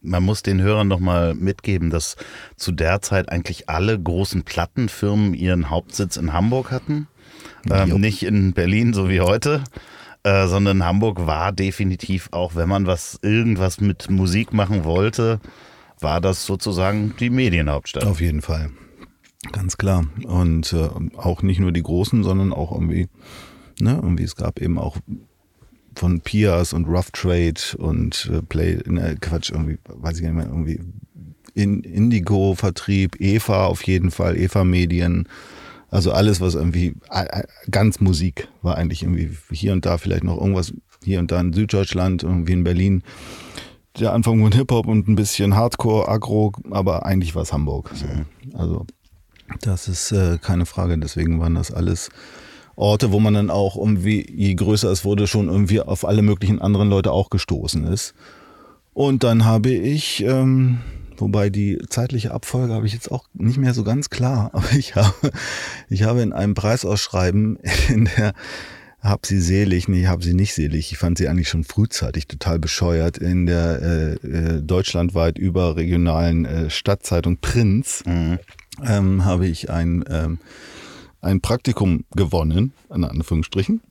S1: Man muss den Hörern noch mal mitgeben, dass zu der Zeit eigentlich alle großen Plattenfirmen ihren Hauptsitz in Hamburg hatten. Ähm, nicht in Berlin, so wie heute, äh, sondern Hamburg war definitiv auch, wenn man was irgendwas mit Musik machen wollte, war das sozusagen die Medienhauptstadt.
S2: Auf jeden Fall. Ganz klar. Und äh, auch nicht nur die großen, sondern auch irgendwie, ne, irgendwie es gab eben auch von Pias und Rough Trade und äh, Play, ne, Quatsch, irgendwie, weiß ich nicht mehr, irgendwie in Indigo-Vertrieb, Eva auf jeden Fall, Eva Medien. Also alles, was irgendwie ganz Musik war eigentlich irgendwie hier und da vielleicht noch irgendwas hier und da in Süddeutschland, irgendwie in Berlin. Der Anfang von Hip-Hop und ein bisschen Hardcore, Agro, aber eigentlich war es Hamburg. So. Also das ist äh, keine Frage. Deswegen waren das alles Orte, wo man dann auch irgendwie, je größer es wurde, schon irgendwie auf alle möglichen anderen Leute auch gestoßen ist. Und dann habe ich, ähm, wobei die zeitliche Abfolge habe ich jetzt auch nicht mehr so ganz klar, aber ich habe, ich habe in einem Preisausschreiben in der hab sie selig, nee, hab sie nicht selig. Ich fand sie eigentlich schon frühzeitig total bescheuert in der äh, äh, deutschlandweit überregionalen äh, Stadtzeitung Prinz. Mhm. Ähm, habe ich ein ähm, ein Praktikum gewonnen, in Anführungsstrichen.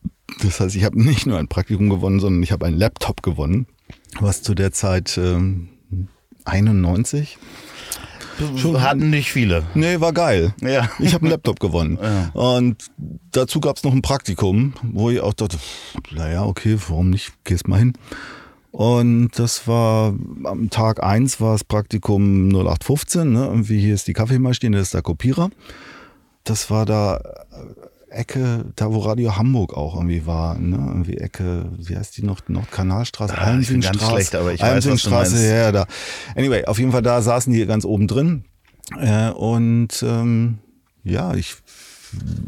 S2: Das heißt, ich habe nicht nur ein Praktikum gewonnen, sondern ich habe einen Laptop gewonnen, was zu der Zeit ähm, 91
S1: Schon hatten nicht viele.
S2: Nee, war geil. Ja. Ich habe einen Laptop gewonnen. Ja. Und dazu gab es noch ein Praktikum, wo ich auch dachte, naja, okay, warum nicht? Gehst mal hin. Und das war am Tag eins war das Praktikum 0815, ne? Irgendwie hier ist die Kaffeemaschine, das ist der Kopierer das war da Ecke, da wo Radio Hamburg auch irgendwie war, ne? Irgendwie Ecke, wie heißt die noch? Nordkanalstraße,
S1: ah, Almsingstraße. Aber ich weiß, du
S2: meinst. Ja, da. Anyway, auf jeden Fall da saßen die ganz oben drin. Äh, und ähm, ja, ich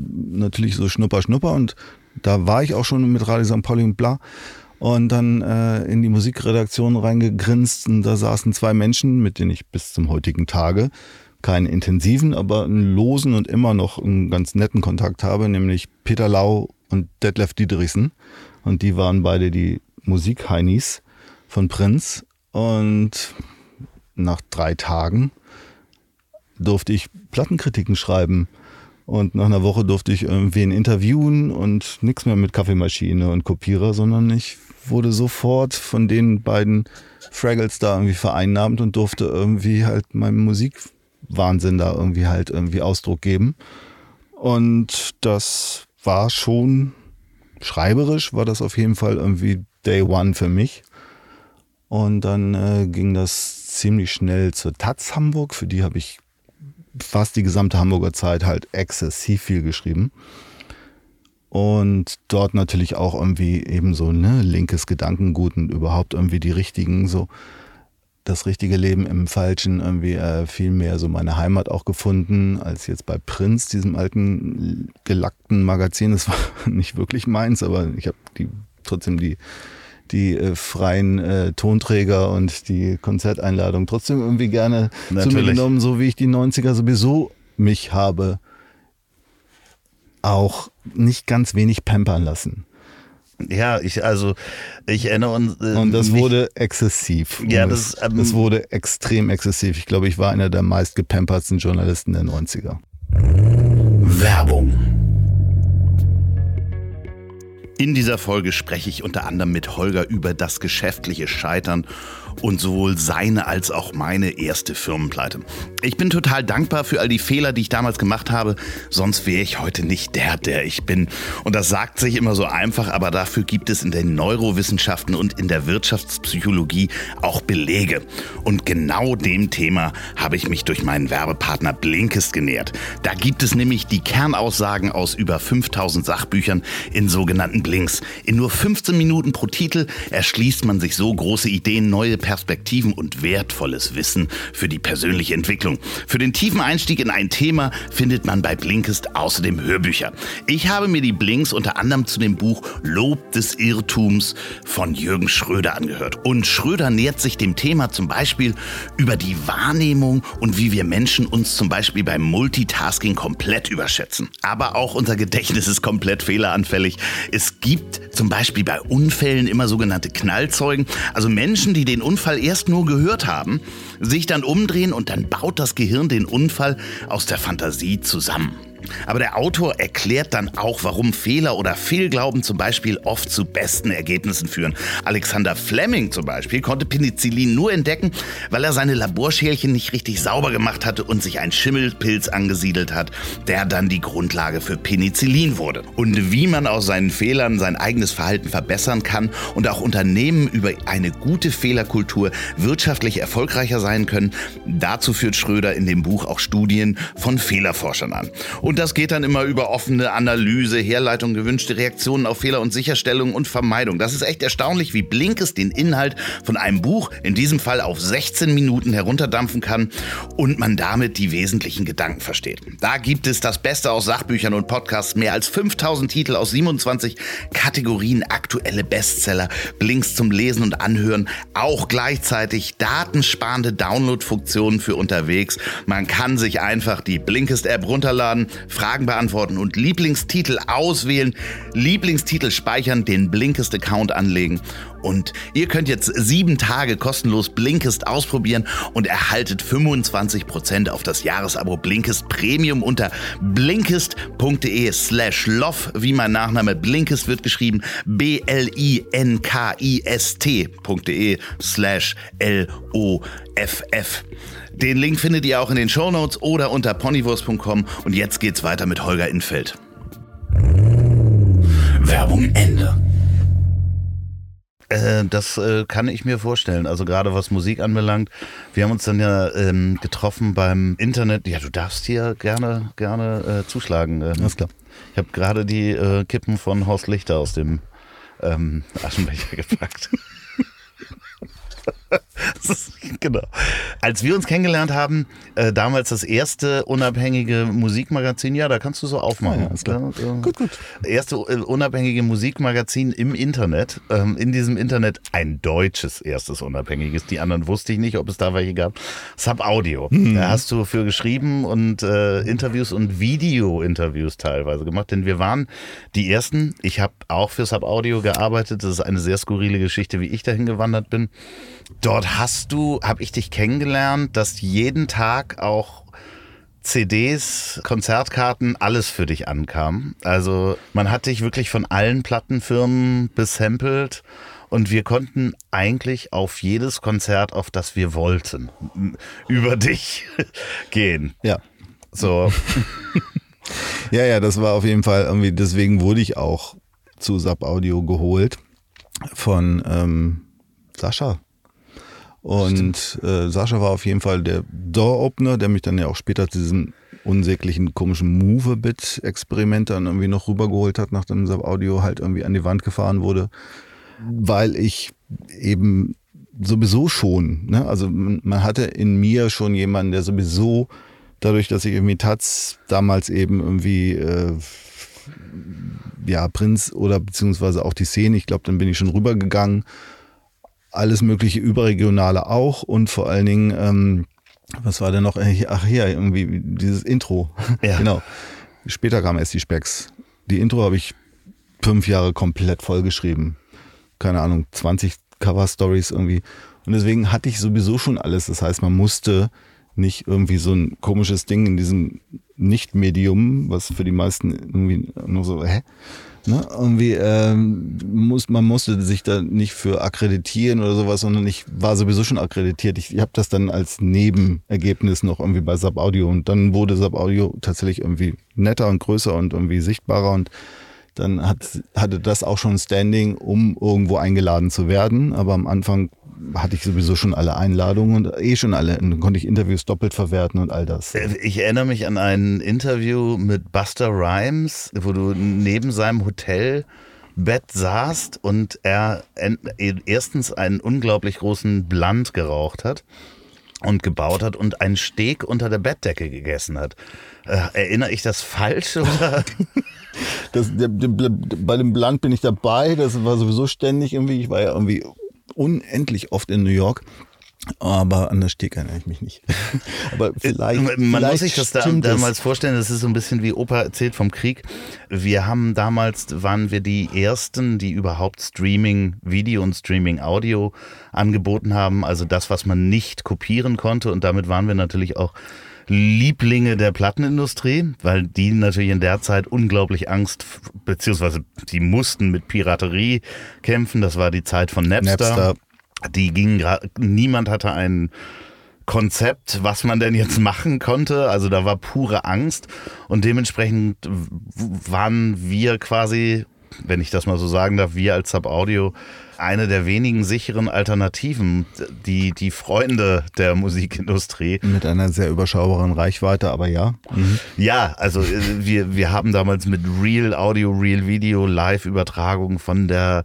S2: natürlich so Schnupper, Schnupper und da war ich auch schon mit Radio St. Pauli und bla. Und dann äh, in die Musikredaktion reingegrinst und da saßen zwei Menschen, mit denen ich bis zum heutigen Tage keinen intensiven, aber einen losen und immer noch einen ganz netten Kontakt habe, nämlich Peter Lau und Detlef Diedrichsen. Und die waren beide die Musikheinis von Prinz. Und nach drei Tagen durfte ich Plattenkritiken schreiben. Und nach einer Woche durfte ich irgendwen interviewen und nichts mehr mit Kaffeemaschine und Kopierer, sondern ich wurde sofort von den beiden Fraggles da irgendwie vereinnahmt und durfte irgendwie halt meinem Musikwahnsinn da irgendwie halt irgendwie Ausdruck geben. Und das war schon schreiberisch, war das auf jeden Fall irgendwie Day One für mich. Und dann äh, ging das ziemlich schnell zur Taz Hamburg, für die habe ich fast die gesamte Hamburger Zeit halt exzessiv viel geschrieben. Und dort natürlich auch irgendwie eben so ne, linkes Gedankengut und überhaupt irgendwie die richtigen, so das richtige Leben im Falschen, irgendwie äh, viel mehr so meine Heimat auch gefunden, als jetzt bei Prinz, diesem alten gelackten Magazin. Das war nicht wirklich meins, aber ich habe die trotzdem die die äh, freien äh, Tonträger und die Konzerteinladung trotzdem irgendwie gerne Natürlich. zu mir genommen, so wie ich die 90er sowieso mich habe auch nicht ganz wenig pampern lassen.
S1: Ja, ich also ich erinnere uns.
S2: Äh, und das wurde exzessiv. Ja, das, ähm, das wurde extrem exzessiv. Ich glaube, ich war einer der meist gepampertsten Journalisten der 90er.
S1: Werbung. In dieser Folge spreche ich unter anderem mit Holger über das geschäftliche Scheitern und sowohl seine als auch meine erste Firmenpleite. Ich bin total dankbar für all die Fehler, die ich damals gemacht habe, sonst wäre ich heute nicht der, der ich bin. Und das sagt sich immer so einfach, aber dafür gibt es in den Neurowissenschaften und in der Wirtschaftspsychologie auch Belege. Und genau dem Thema habe ich mich durch meinen Werbepartner Blinkist genähert. Da gibt es nämlich die Kernaussagen aus über 5000 Sachbüchern in sogenannten Blinks. In nur 15 Minuten pro Titel erschließt man sich so große Ideen, neue Perspektiven und wertvolles Wissen für die persönliche Entwicklung. Für den tiefen Einstieg in ein Thema findet man bei Blinkist außerdem Hörbücher. Ich habe mir die Blinks unter anderem zu dem Buch Lob des Irrtums von Jürgen Schröder angehört. Und Schröder nähert sich dem Thema zum Beispiel über die Wahrnehmung und wie wir Menschen uns zum Beispiel beim Multitasking komplett überschätzen. Aber auch unser Gedächtnis ist komplett fehleranfällig. Es gibt zum Beispiel bei Unfällen immer sogenannte Knallzeugen, also Menschen, die den Unfall erst nur gehört haben, sich dann umdrehen und dann baut das Gehirn den Unfall aus der Fantasie zusammen. Aber der Autor erklärt dann auch, warum Fehler oder Fehlglauben zum Beispiel oft zu besten Ergebnissen führen. Alexander Fleming zum Beispiel konnte Penicillin nur entdecken, weil er seine Laborschälchen nicht richtig sauber gemacht hatte und sich ein Schimmelpilz angesiedelt hat, der dann die Grundlage für Penicillin wurde. Und wie man aus seinen Fehlern sein eigenes Verhalten verbessern kann und auch Unternehmen über eine gute Fehlerkultur wirtschaftlich erfolgreicher sein können, dazu führt Schröder in dem Buch auch Studien von Fehlerforschern an. Und und das geht dann immer über offene Analyse, Herleitung, gewünschte Reaktionen auf Fehler und Sicherstellung und Vermeidung. Das ist echt erstaunlich, wie Blinkes den Inhalt von einem Buch, in diesem Fall auf 16 Minuten herunterdampfen kann und man damit die wesentlichen Gedanken versteht. Da gibt es das Beste aus Sachbüchern und Podcasts, mehr als 5000 Titel aus 27 Kategorien, aktuelle Bestseller, Blinks zum Lesen und Anhören, auch gleichzeitig datensparende Download-Funktionen für unterwegs. Man kann sich einfach die Blinkist-App runterladen, Fragen beantworten und Lieblingstitel auswählen, Lieblingstitel speichern, den Blinkist-Account anlegen. Und ihr könnt jetzt sieben Tage kostenlos Blinkist ausprobieren und erhaltet 25% auf das Jahresabo Blinkist Premium unter blinkist.de slash love, wie mein Nachname Blinkist wird geschrieben, B-L-I-N-K-I-S-T.de slash L-O-F-F. Den Link findet ihr auch in den Show Notes oder unter ponywurst.com. Und jetzt geht's weiter mit Holger Infeld. Werbung Ende. Äh, das äh, kann ich mir vorstellen. Also gerade was Musik anbelangt. Wir haben uns dann ja ähm, getroffen beim Internet. Ja, du darfst hier gerne, gerne äh, zuschlagen. Ähm, Alles klar. Ich habe gerade die Kippen von Horst Lichter aus dem ähm, Aschenbecher gepackt. Ist, genau. Als wir uns kennengelernt haben, äh, damals das erste unabhängige Musikmagazin, ja, da kannst du so aufmachen.
S2: Ja, ist klar.
S1: Ja, äh,
S2: Gut, gut.
S1: Erste äh, unabhängige Musikmagazin im Internet. Ähm, in diesem Internet ein deutsches erstes unabhängiges. Die anderen wusste ich nicht, ob es da welche gab. Sub Audio. Da hast du für geschrieben und äh, Interviews und Video-Interviews teilweise gemacht, denn wir waren die ersten. Ich habe auch für Sub Audio gearbeitet. Das ist eine sehr skurrile Geschichte, wie ich dahin gewandert bin. Dort hast du, habe ich dich kennengelernt, dass jeden Tag auch CDs, Konzertkarten, alles für dich ankam. Also man hat dich wirklich von allen Plattenfirmen besampelt und wir konnten eigentlich auf jedes Konzert, auf das wir wollten, über dich gehen.
S2: Ja.
S1: So,
S2: Ja, ja, das war auf jeden Fall irgendwie, deswegen wurde ich auch zu Sub Audio geholt von ähm, Sascha. Und äh, Sascha war auf jeden Fall der Door-Opener, der mich dann ja auch später zu diesem unsäglichen komischen Move-a-Bit-Experiment dann irgendwie noch rübergeholt hat, nachdem Sub Audio halt irgendwie an die Wand gefahren wurde, weil ich eben sowieso schon, ne? also man man hatte in mir schon jemanden, der sowieso dadurch, dass ich irgendwie Taz damals eben irgendwie äh, ja Prinz oder beziehungsweise auch die Szene, ich glaube, dann bin ich schon rübergegangen, alles mögliche überregionale auch und vor allen Dingen ähm, was war denn noch? Äh, Ach ja, irgendwie dieses Intro.
S1: Ja.
S2: genau. Später kam erst die Specs. Die Intro habe ich fünf Jahre komplett vollgeschrieben. Keine Ahnung, 20 Cover-Stories irgendwie. Und deswegen hatte ich sowieso schon alles. Das heißt, man musste nicht irgendwie so ein komisches Ding in diesem Nicht-Medium, was für die meisten irgendwie nur so, hä? Ne? Irgendwie ähm, muss, man musste sich da nicht für akkreditieren oder sowas, sondern ich war sowieso schon akkreditiert. Ich, ich habe das dann als Nebenergebnis noch irgendwie bei Sub Audio und dann wurde Sub Audio tatsächlich irgendwie netter und größer und irgendwie sichtbarer und dann hat, hatte das auch schon Standing, um irgendwo eingeladen zu werden. Aber am Anfang hatte ich sowieso schon alle Einladungen und eh schon alle. Und dann konnte ich Interviews doppelt verwerten und all das.
S1: ich erinnere mich an ein Interview mit Buster Rhymes, wo du neben seinem Hotelbett saßt und er en- erstens einen unglaublich großen Blunt geraucht hat und gebaut hat und einen Steg unter der Bettdecke gegessen hat. Äh, erinnere ich das falsch oder?
S2: Das, der, der, bei dem Blunt bin ich dabei. Das war sowieso ständig irgendwie. Ich war ja irgendwie unendlich oft in New York. Aber an der Steg erinnere ich mich nicht. Aber vielleicht.
S1: Äh, Man
S2: vielleicht
S1: muss sich das da, damals vorstellen, das ist so ein bisschen wie Opa erzählt vom Krieg. Wir haben damals, waren wir die Ersten, die überhaupt Streaming Video und Streaming Audio angeboten haben. Also das, was man nicht kopieren konnte. Und damit waren wir natürlich auch Lieblinge der Plattenindustrie, weil die natürlich in der Zeit unglaublich Angst, beziehungsweise die mussten mit Piraterie kämpfen. Das war die Zeit von
S2: Napster.
S1: die ging gerade, niemand hatte ein Konzept, was man denn jetzt machen konnte. Also da war pure Angst und dementsprechend waren wir quasi, wenn ich das mal so sagen darf, wir als Sub Audio eine der wenigen sicheren Alternativen, die die Freunde der Musikindustrie
S2: Mit einer sehr überschaubaren Reichweite, aber ja. Mhm.
S1: ja, also äh, wir, wir haben damals mit Real Audio, Real Video Live-Übertragung von der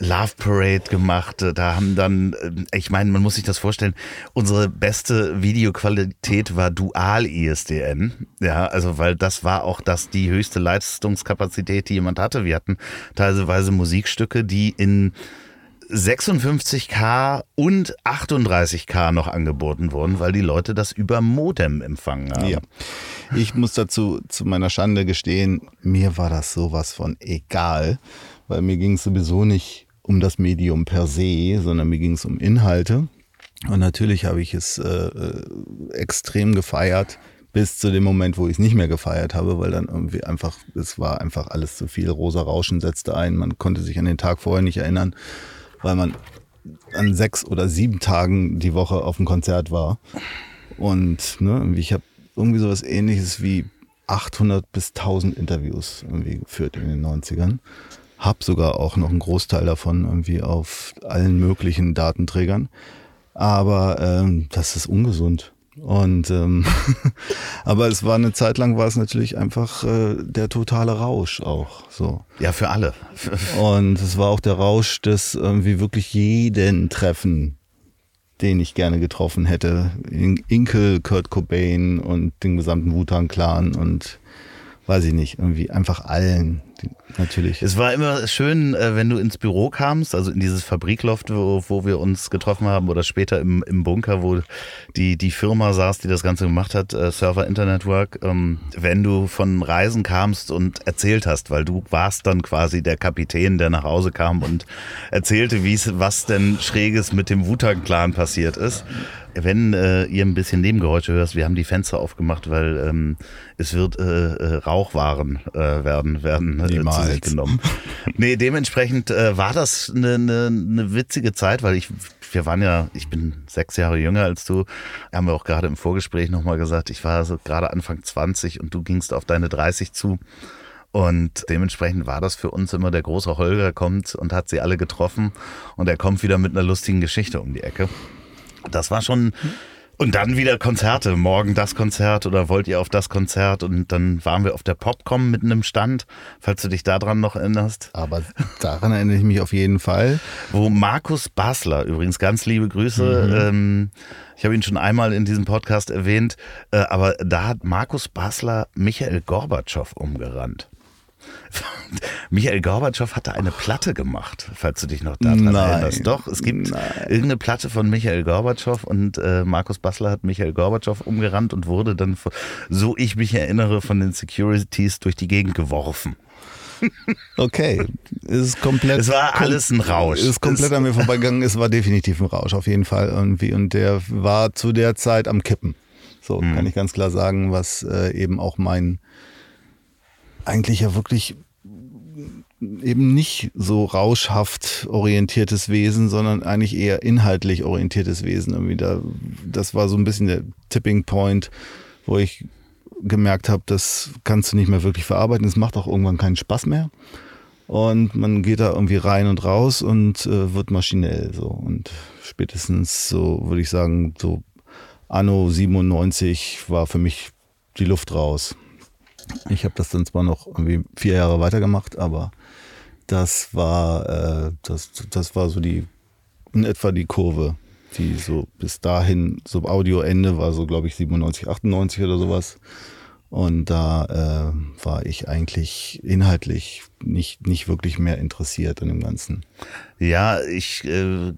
S1: Love Parade gemacht. Da haben dann, äh, ich meine, man muss sich das vorstellen, unsere beste Videoqualität war Dual ISDN. Ja, also weil das war auch das die höchste Leistungskapazität, die jemand hatte. Wir hatten teilweise Musikstücke, die in 56K und 38K noch angeboten wurden, weil die Leute das über Modem empfangen haben.
S2: Ja. Ich muss dazu zu meiner Schande gestehen, mir war das sowas von egal, weil mir ging es sowieso nicht um das Medium per se, sondern mir ging es um Inhalte. Und natürlich habe ich es äh, äh, extrem gefeiert, bis zu dem Moment, wo ich es nicht mehr gefeiert habe, weil dann irgendwie einfach, es war einfach alles zu viel. Rosa Rauschen setzte ein, man konnte sich an den Tag vorher nicht erinnern, weil man an sechs oder sieben Tagen die Woche auf dem Konzert war. Und ne, ich habe irgendwie sowas ähnliches wie 800 bis 1000 Interviews irgendwie geführt in den 90ern. Hab sogar auch noch einen Großteil davon irgendwie auf allen möglichen Datenträgern. Aber ähm, das ist ungesund. Und ähm, aber es war eine Zeit lang war es natürlich einfach äh, der totale Rausch auch so.
S1: Ja, für alle.
S2: Und es war auch der Rausch des irgendwie wirklich jeden Treffen den ich gerne getroffen hätte. Inkel, Kurt Cobain und den gesamten Wu-Tang-Clan und weiß ich nicht, irgendwie einfach allen, natürlich.
S1: Es war immer schön, äh, wenn du ins Büro kamst, also in dieses Fabrikloft, wo, wo wir uns getroffen haben oder später im, im Bunker, wo die, die Firma saß, die das Ganze gemacht hat, äh, Server Internet Work, ähm, wenn du von Reisen kamst und erzählt hast, weil du warst dann quasi der Kapitän, der nach Hause kam und erzählte, wie es, was denn Schräges mit dem Wutang-Clan passiert ist wenn äh, ihr ein bisschen Nebengeräusche hörst, wir haben die Fenster aufgemacht, weil ähm, es wird äh, äh Rauchwaren äh, werden, werden äh, zu sich genommen. nee, dementsprechend äh, war das eine, eine, eine witzige Zeit, weil ich, wir waren ja, ich bin sechs Jahre jünger als du, haben wir auch gerade im Vorgespräch nochmal gesagt, ich war so gerade Anfang 20 und du gingst auf deine 30 zu. Und dementsprechend war das für uns immer der große Holger kommt und hat sie alle getroffen und er kommt wieder mit einer lustigen Geschichte um die Ecke. Das war schon. Und dann wieder Konzerte. Morgen das Konzert oder wollt ihr auf das Konzert? Und dann waren wir auf der Popcom mit einem Stand, falls du dich daran noch erinnerst.
S2: Aber daran erinnere ich mich auf jeden Fall.
S1: Wo Markus Basler, übrigens ganz liebe Grüße, mhm. ähm, ich habe ihn schon einmal in diesem Podcast erwähnt, äh, aber da hat Markus Basler Michael Gorbatschow umgerannt. Michael Gorbatschow hatte eine Platte gemacht, falls du dich noch daran Nein. erinnerst. Doch, es gibt Nein. irgendeine Platte von Michael Gorbatschow und äh, Markus Bassler hat Michael Gorbatschow umgerannt und wurde dann, so ich mich erinnere, von den Securities durch die Gegend geworfen.
S2: Okay, es ist komplett.
S1: Es war alles ein Rausch. Es
S2: ist komplett an mir vorbeigegangen. Es war definitiv ein Rausch, auf jeden Fall irgendwie. Und der war zu der Zeit am Kippen. So hm. kann ich ganz klar sagen, was äh, eben auch mein eigentlich ja wirklich eben nicht so rauschhaft orientiertes Wesen, sondern eigentlich eher inhaltlich orientiertes Wesen. Irgendwie da, das war so ein bisschen der Tipping Point, wo ich gemerkt habe, das kannst du nicht mehr wirklich verarbeiten. Es macht auch irgendwann keinen Spaß mehr. Und man geht da irgendwie rein und raus und äh, wird maschinell so. Und spätestens so, würde ich sagen, so Anno 97 war für mich die Luft raus. Ich habe das dann zwar noch irgendwie vier Jahre weitergemacht, aber das war, äh, das, das war so die, in etwa die Kurve, die so bis dahin, so Audioende war so, glaube ich, 97, 98 oder sowas. Und da äh, war ich eigentlich inhaltlich nicht, nicht wirklich mehr interessiert an dem Ganzen.
S1: Ja, ich äh,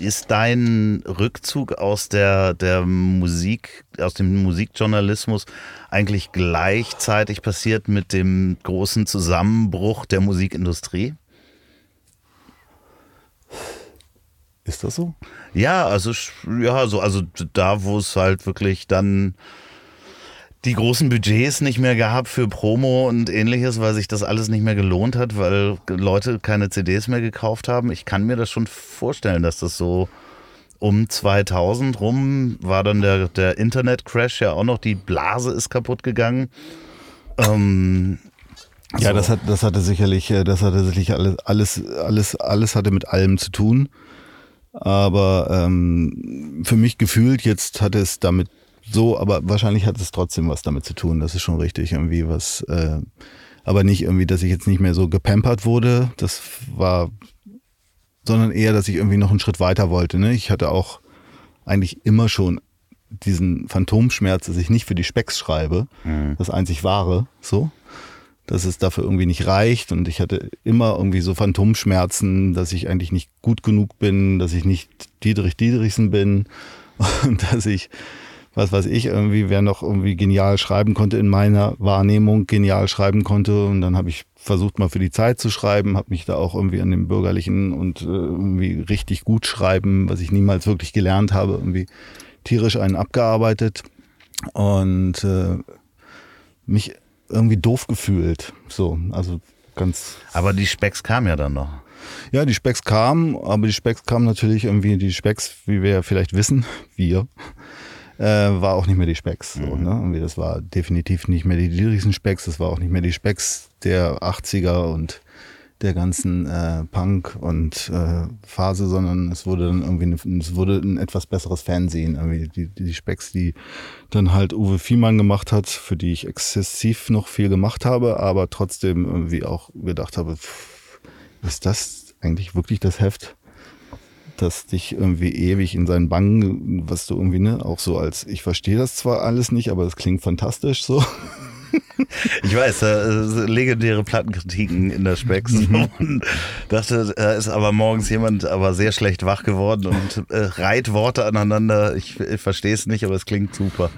S1: ist dein Rückzug aus der, der Musik, aus dem Musikjournalismus eigentlich gleichzeitig passiert mit dem großen Zusammenbruch der Musikindustrie?
S2: Ist das so?
S1: Ja, also ja, so also da, wo es halt wirklich dann die großen Budgets nicht mehr gehabt für Promo und ähnliches, weil sich das alles nicht mehr gelohnt hat, weil Leute keine CDs mehr gekauft haben. Ich kann mir das schon vorstellen, dass das so um 2000 rum war dann der, der Internet-Crash ja auch noch, die Blase ist kaputt gegangen. Ähm,
S2: ja, so. das hat, das hatte sicherlich, äh, das hatte sicherlich alles, alles, alles, alles hatte mit allem zu tun. Aber ähm, für mich gefühlt, jetzt hat es damit so, aber wahrscheinlich hat es trotzdem was damit zu tun. Das ist schon richtig, irgendwie was. Äh, aber nicht irgendwie, dass ich jetzt nicht mehr so gepampert wurde. Das war, sondern eher, dass ich irgendwie noch einen Schritt weiter wollte. Ne? Ich hatte auch eigentlich immer schon diesen Phantomschmerz, dass ich nicht für die Specks schreibe, mhm. das einzig wahre, so, dass es dafür irgendwie nicht reicht und ich hatte immer irgendwie so Phantomschmerzen, dass ich eigentlich nicht gut genug bin, dass ich nicht Dietrich Dietrichsen bin und dass ich was weiß ich, irgendwie, wer noch irgendwie genial schreiben konnte in meiner Wahrnehmung, genial schreiben konnte. Und dann habe ich versucht, mal für die Zeit zu schreiben, habe mich da auch irgendwie an dem bürgerlichen und äh, irgendwie richtig gut schreiben, was ich niemals wirklich gelernt habe, irgendwie tierisch einen abgearbeitet und äh, mich irgendwie doof gefühlt. So, also ganz.
S1: Aber die Specks kamen ja dann noch.
S2: Ja, die Specks kamen, aber die Specks kamen natürlich irgendwie, die Specks, wie wir ja vielleicht wissen, wir, äh, war auch nicht mehr die Specks. So, mhm. ne? Das war definitiv nicht mehr die lyrischen Specks, das war auch nicht mehr die Specks der 80er und der ganzen äh, Punk und äh, Phase, sondern es wurde dann irgendwie eine, es wurde ein etwas besseres Fernsehen. Irgendwie die, die Specks, die dann halt Uwe Fiemann gemacht hat, für die ich exzessiv noch viel gemacht habe, aber trotzdem irgendwie auch gedacht habe, pff, ist das eigentlich wirklich das Heft, das dich irgendwie ewig in seinen Bangen, was du irgendwie, ne, auch so als, ich verstehe das zwar alles nicht, aber es klingt fantastisch so.
S1: Ich weiß, äh, legendäre Plattenkritiken in der Specs. Mhm. Dachte, da ist aber morgens jemand aber sehr schlecht wach geworden und äh, reiht Worte aneinander. Ich, ich verstehe es nicht, aber es klingt super.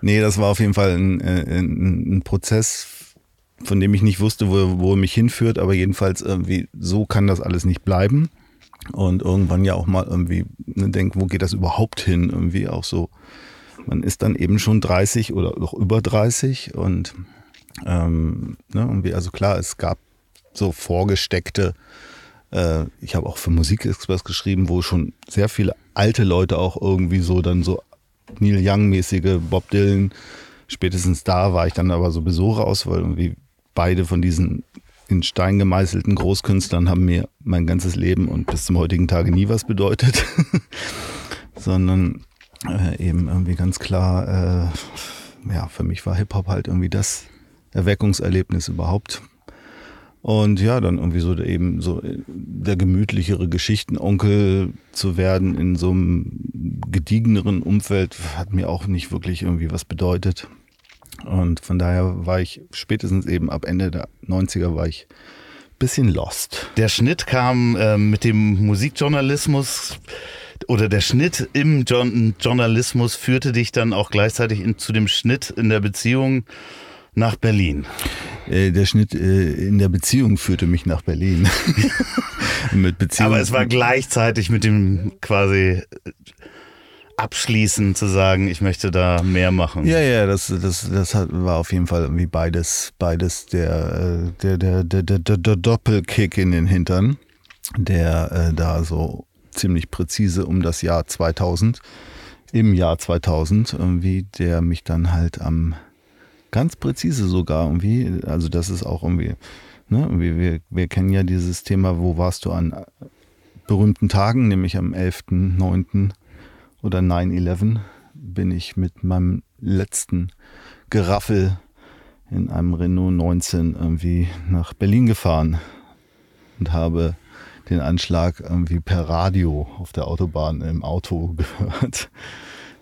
S2: Nee, das war auf jeden Fall ein, äh, ein, ein Prozess, von dem ich nicht wusste, wo, wo er mich hinführt, aber jedenfalls irgendwie, so kann das alles nicht bleiben. Und irgendwann ja auch mal irgendwie ne, denken, wo geht das überhaupt hin? Irgendwie auch so man ist dann eben schon 30 oder noch über 30 und ähm, ne, und wie, also klar, es gab so vorgesteckte, äh, ich habe auch für Musikexpress geschrieben, wo schon sehr viele alte Leute auch irgendwie so dann so Neil Young-mäßige Bob Dylan, spätestens da war ich dann aber sowieso raus, weil irgendwie beide von diesen in Stein gemeißelten Großkünstlern haben mir mein ganzes Leben und bis zum heutigen Tage nie was bedeutet, sondern äh, eben irgendwie ganz klar, äh, ja, für mich war Hip-Hop halt irgendwie das Erweckungserlebnis überhaupt. Und ja, dann irgendwie so eben so äh, der gemütlichere Geschichtenonkel zu werden in so einem gediegeneren Umfeld hat mir auch nicht wirklich irgendwie was bedeutet. Und von daher war ich spätestens eben ab Ende der 90er war ich bisschen lost.
S1: Der Schnitt kam äh, mit dem Musikjournalismus oder der Schnitt im Journalismus führte dich dann auch gleichzeitig in, zu dem Schnitt in der Beziehung nach Berlin.
S2: Äh, der Schnitt äh, in der Beziehung führte mich nach Berlin.
S1: mit Beziehung. Aber es war gleichzeitig mit dem quasi abschließen zu sagen, ich möchte da mehr machen.
S2: Ja, ja, das, das, das war auf jeden Fall irgendwie beides, beides der, äh, der, der, der, der, der Doppelkick in den Hintern, der äh, da so ziemlich präzise um das Jahr 2000, im Jahr 2000 irgendwie, der mich dann halt am ganz präzise sogar irgendwie, also das ist auch irgendwie, ne, wir, wir, wir kennen ja dieses Thema, wo warst du an berühmten Tagen, nämlich am 11.9. oder 9-11 bin ich mit meinem letzten Geraffel in einem Renault 19 irgendwie nach Berlin gefahren und habe den Anschlag irgendwie per Radio auf der Autobahn im Auto gehört.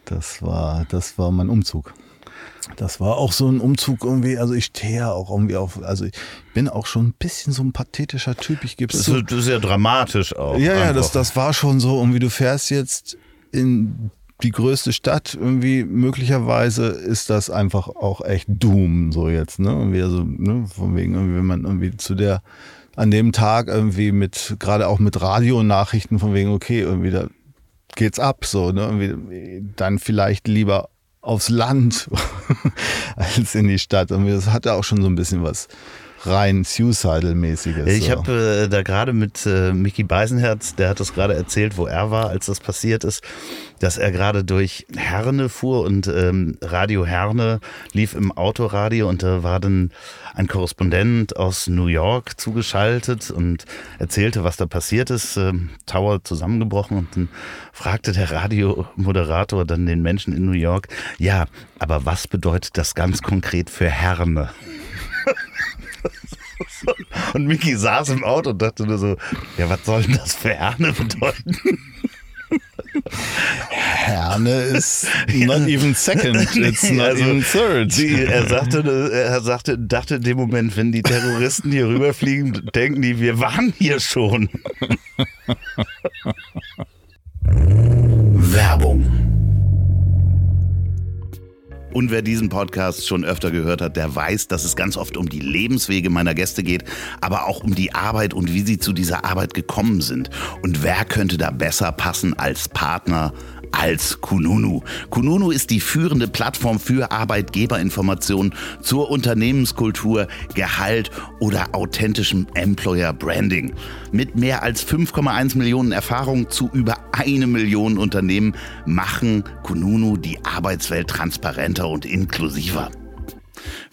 S2: Das war, das war mein Umzug. Das war auch so ein Umzug irgendwie, also ich stehe ja auch irgendwie auf, also ich bin auch schon ein bisschen so ein pathetischer Typ, ich gebe
S1: es zu. Das ist ja dramatisch auch.
S2: Ja, ja, das, das war schon so, irgendwie du fährst jetzt in die größte Stadt, irgendwie möglicherweise ist das einfach auch echt Doom, so jetzt, ne, irgendwie also, ne, von wegen irgendwie, wenn man irgendwie zu der an dem Tag irgendwie mit, gerade auch mit Radionachrichten von wegen, okay, irgendwie da geht's ab, so, ne? Irgendwie dann vielleicht lieber aufs Land als in die Stadt. Und das hatte auch schon so ein bisschen was rein Suicidal-mäßiges.
S1: Ich so. habe äh, da gerade mit äh, Mickey Beisenherz, der hat das gerade erzählt, wo er war, als das passiert ist, dass er gerade durch Herne fuhr und ähm, Radio Herne lief im Autoradio und da war dann ein Korrespondent aus New York zugeschaltet und erzählte, was da passiert ist. Ähm, Tower zusammengebrochen und dann fragte der Radiomoderator dann den Menschen in New York, ja, aber was bedeutet das ganz konkret für Herne? Und Mickey saß im Auto und dachte nur so, ja, was soll denn das für Herne bedeuten?
S2: Herne ist not even second, it's not also, even third.
S1: Die, er sagte, er sagte, dachte in dem Moment, wenn die Terroristen hier rüberfliegen, denken die, wir waren hier schon. Und wer diesen Podcast schon öfter gehört hat, der weiß, dass es ganz oft um die Lebenswege meiner Gäste geht, aber auch um die Arbeit und wie sie zu dieser Arbeit gekommen sind. Und wer könnte da besser passen als Partner als Kununu. Kununu ist die führende Plattform für Arbeitgeberinformationen zur Unternehmenskultur, Gehalt oder authentischem Employer Branding. Mit mehr als 5,1 Millionen Erfahrungen zu über eine Million Unternehmen machen Kununu die Arbeitswelt transparenter und inklusiver.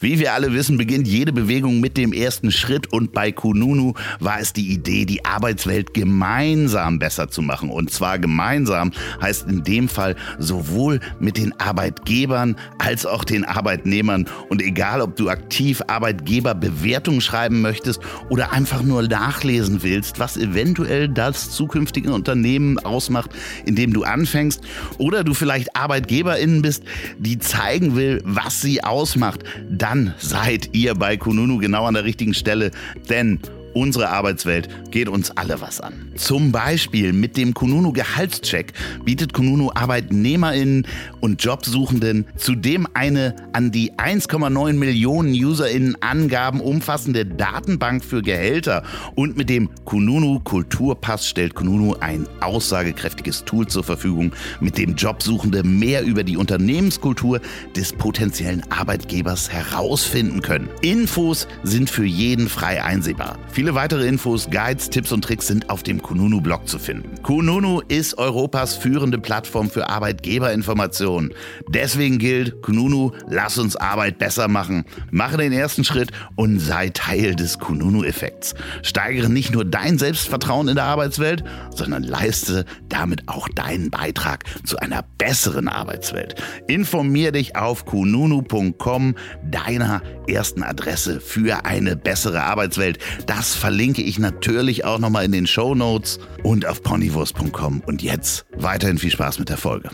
S1: Wie wir alle wissen, beginnt jede Bewegung mit dem ersten Schritt und bei Kununu war es die Idee, die Arbeitswelt gemeinsam besser zu machen. Und zwar gemeinsam heißt in dem Fall sowohl mit den Arbeitgebern als auch den Arbeitnehmern. Und egal, ob du aktiv Arbeitgeberbewertung schreiben möchtest oder einfach nur nachlesen willst, was eventuell das zukünftige Unternehmen ausmacht, in dem du anfängst, oder du vielleicht ArbeitgeberInnen bist, die zeigen will, was sie ausmacht, dann seid ihr bei Kununu genau an der richtigen Stelle, denn Unsere Arbeitswelt geht uns alle was an. Zum Beispiel mit dem Kununu Gehaltscheck bietet Kununu ArbeitnehmerInnen und Jobsuchenden zudem eine an die 1,9 Millionen UserInnen Angaben umfassende Datenbank für Gehälter. Und mit dem Kununu Kulturpass stellt Kununu ein aussagekräftiges Tool zur Verfügung, mit dem Jobsuchende mehr über die Unternehmenskultur des potenziellen Arbeitgebers herausfinden können. Infos sind für jeden frei einsehbar. Viele weitere Infos, Guides, Tipps und Tricks sind auf dem Kununu-Blog zu finden. Kununu ist Europas führende Plattform für Arbeitgeberinformationen. Deswegen gilt, Kununu, lass uns Arbeit besser machen. Mache den ersten Schritt und sei Teil des Kununu-Effekts. Steigere nicht nur dein Selbstvertrauen in der Arbeitswelt, sondern leiste damit auch deinen Beitrag zu einer besseren Arbeitswelt. Informier dich auf kununu.com, deiner ersten Adresse für eine bessere Arbeitswelt. Das verlinke ich natürlich auch nochmal in den Show Notes und auf ponywurst.com. Und jetzt weiterhin viel Spaß mit der Folge.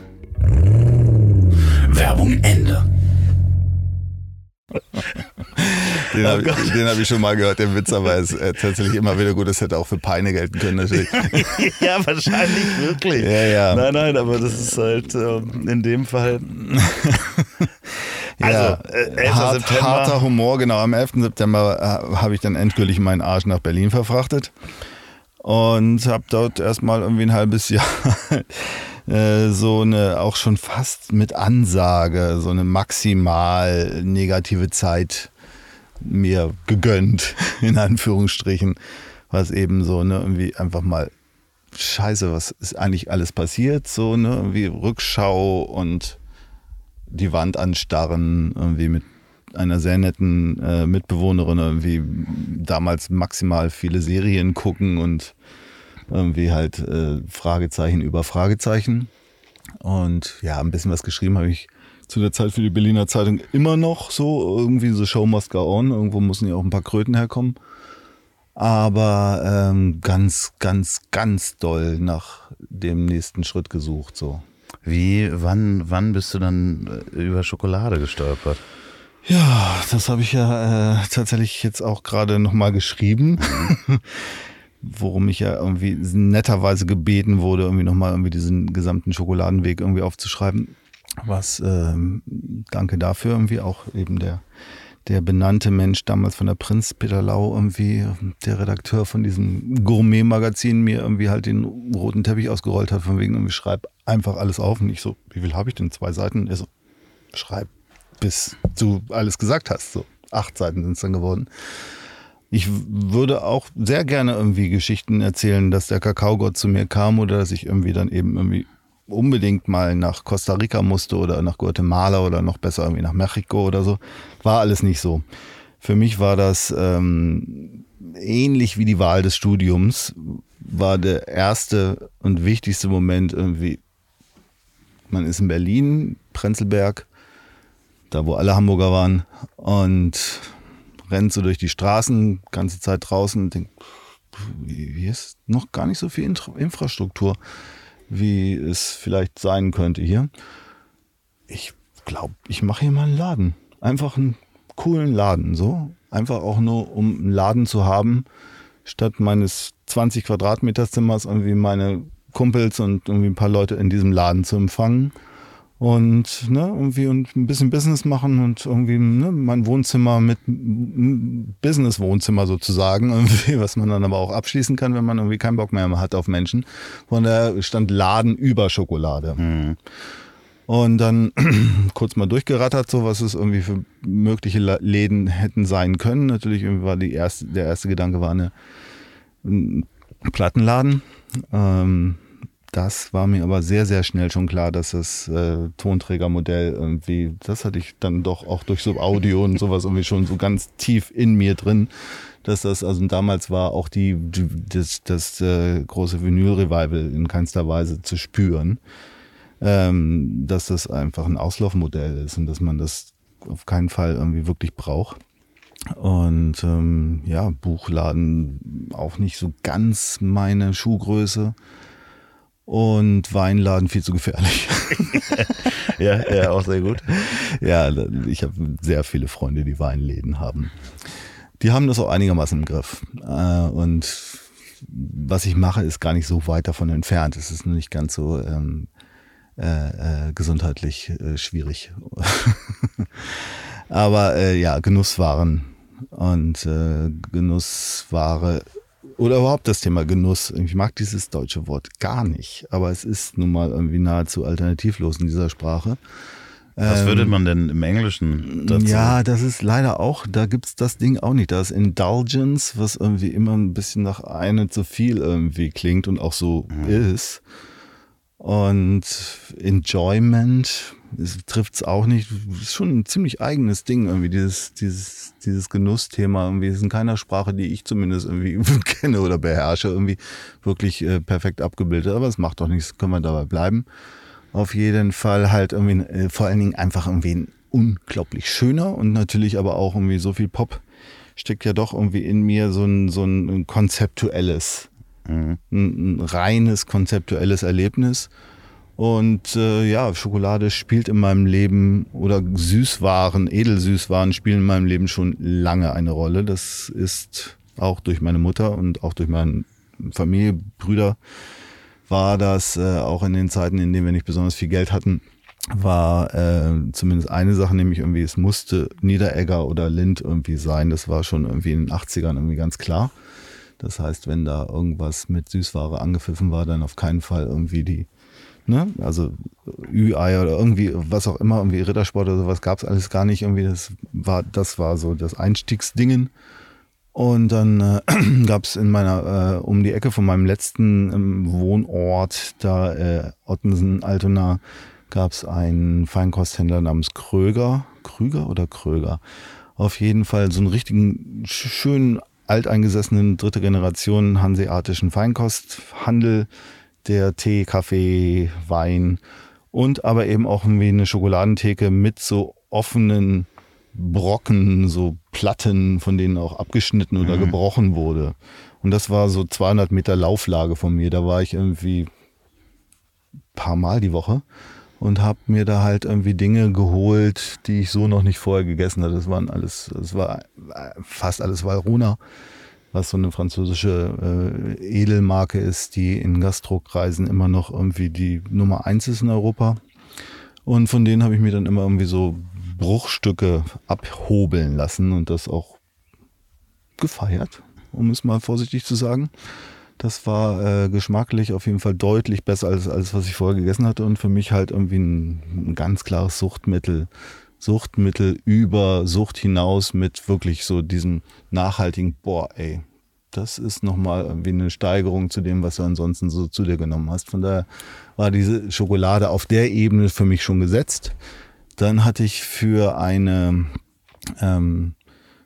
S1: Werbung Ende.
S2: Den habe oh hab ich schon mal gehört, den Witz, aber es ist äh, tatsächlich immer wieder gut. Das hätte auch für Peine gelten können, natürlich.
S1: ja, wahrscheinlich wirklich.
S2: Ja, ja.
S1: Nein, nein, aber das ist halt ähm, in dem Fall.
S2: Also, ja, äh, hart, harter Humor, genau. Am 11. September äh, habe ich dann endgültig meinen Arsch nach Berlin verfrachtet und habe dort erstmal irgendwie ein halbes Jahr äh, so eine auch schon fast mit Ansage, so eine maximal negative Zeit mir gegönnt, in Anführungsstrichen, was eben so, ne, irgendwie einfach mal Scheiße, was ist eigentlich alles passiert, so, ne, irgendwie Rückschau und die Wand anstarren, irgendwie mit einer sehr netten äh, Mitbewohnerin irgendwie damals maximal viele Serien gucken und irgendwie halt äh, Fragezeichen über Fragezeichen. Und ja, ein bisschen was geschrieben habe ich zu der Zeit für die Berliner Zeitung immer noch so, irgendwie so Show must go on, irgendwo müssen ja auch ein paar Kröten herkommen. Aber ähm, ganz, ganz, ganz doll nach dem nächsten Schritt gesucht so.
S1: Wie, wann, wann bist du dann äh, über Schokolade gestolpert?
S2: Ja, das habe ich ja äh, tatsächlich jetzt auch gerade nochmal geschrieben. Worum ich ja irgendwie netterweise gebeten wurde, irgendwie nochmal irgendwie diesen gesamten Schokoladenweg irgendwie aufzuschreiben. Was, ähm, danke dafür irgendwie auch eben der der benannte Mensch damals von der Prinz Peter Lau irgendwie, der Redakteur von diesem Gourmet-Magazin, mir irgendwie halt den roten Teppich ausgerollt hat, von wegen irgendwie schreib einfach alles auf. Und ich so, wie viel habe ich denn? Zwei Seiten? Er so, schreib, bis du alles gesagt hast. So, acht Seiten sind es dann geworden. Ich würde auch sehr gerne irgendwie Geschichten erzählen, dass der Kakaogott zu mir kam oder dass ich irgendwie dann eben irgendwie unbedingt mal nach Costa Rica musste oder nach Guatemala oder noch besser irgendwie nach Mexiko oder so. War alles nicht so. Für mich war das ähm, ähnlich wie die Wahl des Studiums, war der erste und wichtigste Moment irgendwie, man ist in Berlin, Prenzlberg, da wo alle Hamburger waren und rennt so durch die Straßen, ganze Zeit draußen und denkt, hier ist noch gar nicht so viel Infrastruktur wie es vielleicht sein könnte hier. Ich glaube, ich mache hier mal einen Laden. Einfach einen coolen Laden, so. Einfach auch nur, um einen Laden zu haben, statt meines 20 Quadratmeter Zimmers irgendwie meine Kumpels und irgendwie ein paar Leute in diesem Laden zu empfangen und ne, irgendwie und ein bisschen Business machen und irgendwie ne, mein Wohnzimmer mit Business-Wohnzimmer sozusagen, irgendwie, was man dann aber auch abschließen kann, wenn man irgendwie keinen Bock mehr hat auf Menschen. Von der stand Laden über Schokolade. Mhm. Und dann kurz mal durchgerattert, so was es irgendwie für mögliche Läden hätten sein können. Natürlich war die erste, der erste Gedanke war eine ein Plattenladen. Ähm, das war mir aber sehr, sehr schnell schon klar, dass das äh, Tonträgermodell irgendwie, das hatte ich dann doch auch durch so Audio und sowas irgendwie schon so ganz tief in mir drin, dass das, also damals war auch die, das, das äh, große Vinyl-Revival in keinster Weise zu spüren, ähm, dass das einfach ein Auslaufmodell ist und dass man das auf keinen Fall irgendwie wirklich braucht. Und ähm, ja, Buchladen auch nicht so ganz meine Schuhgröße. Und Weinladen viel zu gefährlich.
S1: ja, ja, auch sehr gut.
S2: Ja, ich habe sehr viele Freunde, die Weinläden haben. Die haben das auch einigermaßen im Griff. Äh, und was ich mache, ist gar nicht so weit davon entfernt. Es ist nur nicht ganz so ähm, äh, äh, gesundheitlich äh, schwierig. Aber äh, ja, Genusswaren und äh, Genussware oder überhaupt das Thema Genuss. Ich mag dieses deutsche Wort gar nicht, aber es ist nun mal irgendwie nahezu alternativlos in dieser Sprache.
S1: Was würde ähm, man denn im Englischen dazu?
S2: Ja, das ist leider auch, da gibt's das Ding auch nicht. Da ist Indulgence, was irgendwie immer ein bisschen nach einem zu viel irgendwie klingt und auch so mhm. ist. Und Enjoyment trifft es auch nicht. Ist schon ein ziemlich eigenes Ding irgendwie, dieses, dieses, dieses Genussthema. Irgendwie ist in keiner Sprache, die ich zumindest irgendwie kenne oder beherrsche, irgendwie wirklich äh, perfekt abgebildet. Aber es macht doch nichts, können wir dabei bleiben. Auf jeden Fall halt irgendwie, äh, vor allen Dingen einfach irgendwie ein unglaublich schöner und natürlich aber auch irgendwie so viel Pop steckt ja doch irgendwie in mir so ein, so ein konzeptuelles Mhm. Ein, ein, reines konzeptuelles Erlebnis. Und äh, ja, Schokolade spielt in meinem Leben oder Süßwaren, Edelsüßwaren spielen in meinem Leben schon lange eine Rolle. Das ist auch durch meine Mutter und auch durch meine Familie, Brüder, war das äh, auch in den Zeiten, in denen wir nicht besonders viel Geld hatten, war äh, zumindest eine Sache, nämlich irgendwie, es musste Niederegger oder Lind irgendwie sein. Das war schon irgendwie in den 80ern irgendwie ganz klar. Das heißt, wenn da irgendwas mit Süßware angepfiffen war, dann auf keinen Fall irgendwie die, ne, also Ü-Ei oder irgendwie, was auch immer, irgendwie Rittersport oder sowas gab es alles gar nicht. Irgendwie, das war, das war so das Einstiegsdingen. Und dann äh, gab es in meiner, äh, um die Ecke von meinem letzten ähm, Wohnort, da äh, Ottensen, Altona, gab es einen Feinkosthändler namens Kröger. Krüger oder Kröger? Auf jeden Fall so einen richtigen, schönen alteingesessenen dritte Generation hanseatischen Feinkosthandel, der Tee, Kaffee, Wein und aber eben auch irgendwie eine Schokoladentheke mit so offenen Brocken, so Platten, von denen auch abgeschnitten oder mhm. gebrochen wurde. Und das war so 200 Meter Lauflage von mir. Da war ich irgendwie paar Mal die Woche und habe mir da halt irgendwie Dinge geholt, die ich so noch nicht vorher gegessen hatte. Das waren alles, das war fast alles Valruna, was so eine französische äh, Edelmarke ist, die in Gastrokreisen immer noch irgendwie die Nummer eins ist in Europa. Und von denen habe ich mir dann immer irgendwie so Bruchstücke abhobeln lassen und das auch gefeiert, um es mal vorsichtig zu sagen. Das war äh, geschmacklich auf jeden Fall deutlich besser als alles, was ich vorher gegessen hatte und für mich halt irgendwie ein, ein ganz klares Suchtmittel. Suchtmittel über Sucht hinaus mit wirklich so diesem nachhaltigen, boah, ey, das ist nochmal irgendwie eine Steigerung zu dem, was du ansonsten so zu dir genommen hast. Von daher war diese Schokolade auf der Ebene für mich schon gesetzt. Dann hatte ich für eine, ähm,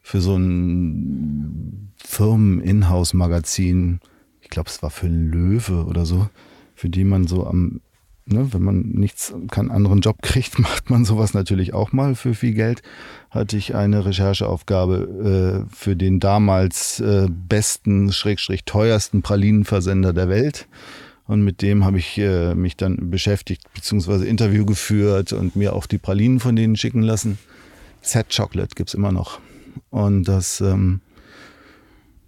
S2: für so ein Firmen-Inhouse-Magazin glaube, es war für Löwe oder so, für die man so am, ne, wenn man nichts, keinen anderen Job kriegt, macht man sowas natürlich auch mal für viel Geld. Hatte ich eine Rechercheaufgabe äh, für den damals äh, besten, schrägstrich teuersten Pralinenversender der Welt. Und mit dem habe ich äh, mich dann beschäftigt, beziehungsweise Interview geführt und mir auch die Pralinen von denen schicken lassen. Z-Chocolate gibt's immer noch. Und das ähm,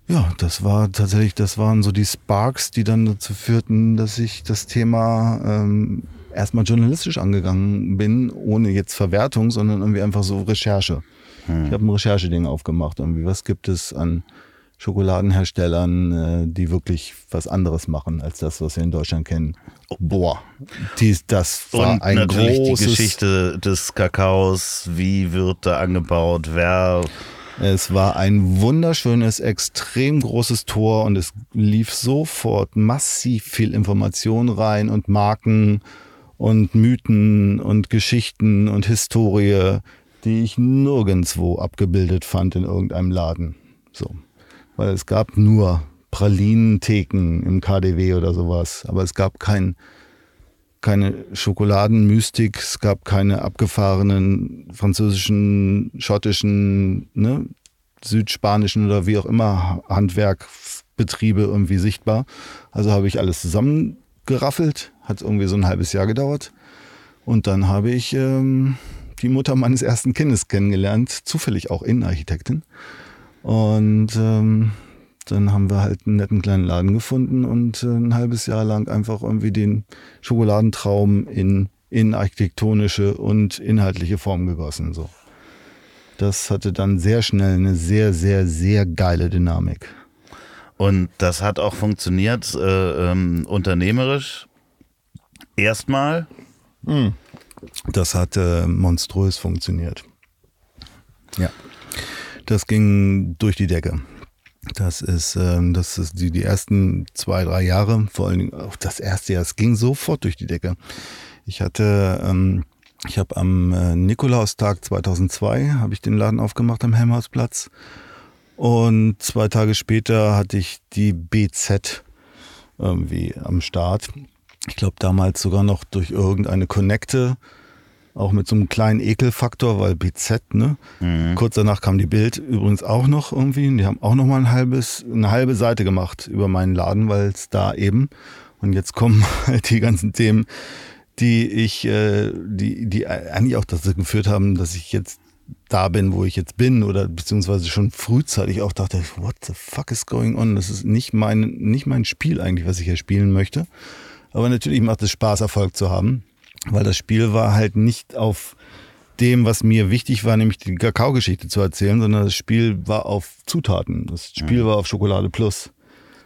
S2: ja, das war tatsächlich, das waren so die Sparks, die dann dazu führten, dass ich das Thema ähm, erstmal journalistisch angegangen bin, ohne jetzt Verwertung, sondern irgendwie einfach so Recherche. Hm. Ich habe ein Rechercheding aufgemacht. Irgendwie, was gibt es an Schokoladenherstellern, äh, die wirklich was anderes machen als das, was wir in Deutschland kennen. Boah, dies, das war
S1: Und ein natürlich großes die Geschichte des Kakaos. Wie wird da angebaut? Wer
S2: Es war ein wunderschönes, extrem großes Tor und es lief sofort massiv viel Information rein und Marken und Mythen und Geschichten und Historie, die ich nirgendwo abgebildet fand in irgendeinem Laden. So. Weil es gab nur Pralinentheken im KDW oder sowas, aber es gab kein, keine Schokoladenmystik, es gab keine abgefahrenen französischen, schottischen, ne, südspanischen oder wie auch immer Handwerkbetriebe irgendwie sichtbar. Also habe ich alles zusammengeraffelt, hat irgendwie so ein halbes Jahr gedauert. Und dann habe ich ähm, die Mutter meines ersten Kindes kennengelernt, zufällig auch Innenarchitektin. Und ähm, dann haben wir halt einen netten kleinen Laden gefunden und äh, ein halbes Jahr lang einfach irgendwie den Schokoladentraum in, in architektonische und inhaltliche Form gegossen. So. Das hatte dann sehr schnell eine sehr, sehr, sehr geile Dynamik.
S1: Und das hat auch funktioniert äh, ähm, unternehmerisch. Erstmal.
S2: Hm. Das hat äh, monströs funktioniert. Ja. Das ging durch die Decke. Das ist, ähm, das ist die, die ersten zwei, drei Jahre, vor allen Dingen auch das erste Jahr, es ging sofort durch die Decke. Ich hatte, ähm, ich habe am äh, Nikolaustag 2002 habe ich den Laden aufgemacht am Helmhausplatz und zwei Tage später hatte ich die BZ irgendwie am Start. Ich glaube damals sogar noch durch irgendeine Connecte auch mit so einem kleinen Ekelfaktor, weil BZ, ne? Mhm. Kurz danach kam die Bild übrigens auch noch irgendwie. Die haben auch noch mal ein halbes, eine halbe Seite gemacht über meinen Laden, weil es da eben. Und jetzt kommen halt die ganzen Themen, die ich, äh, die, die eigentlich auch dazu geführt haben, dass ich jetzt da bin, wo ich jetzt bin, oder beziehungsweise schon frühzeitig auch dachte, what the fuck is going on? Das ist nicht mein, nicht mein Spiel eigentlich, was ich hier spielen möchte. Aber natürlich macht es Spaß, Erfolg zu haben weil das Spiel war halt nicht auf dem, was mir wichtig war, nämlich die Kakao-Geschichte zu erzählen, sondern das Spiel war auf Zutaten. Das Spiel mhm. war auf Schokolade Plus.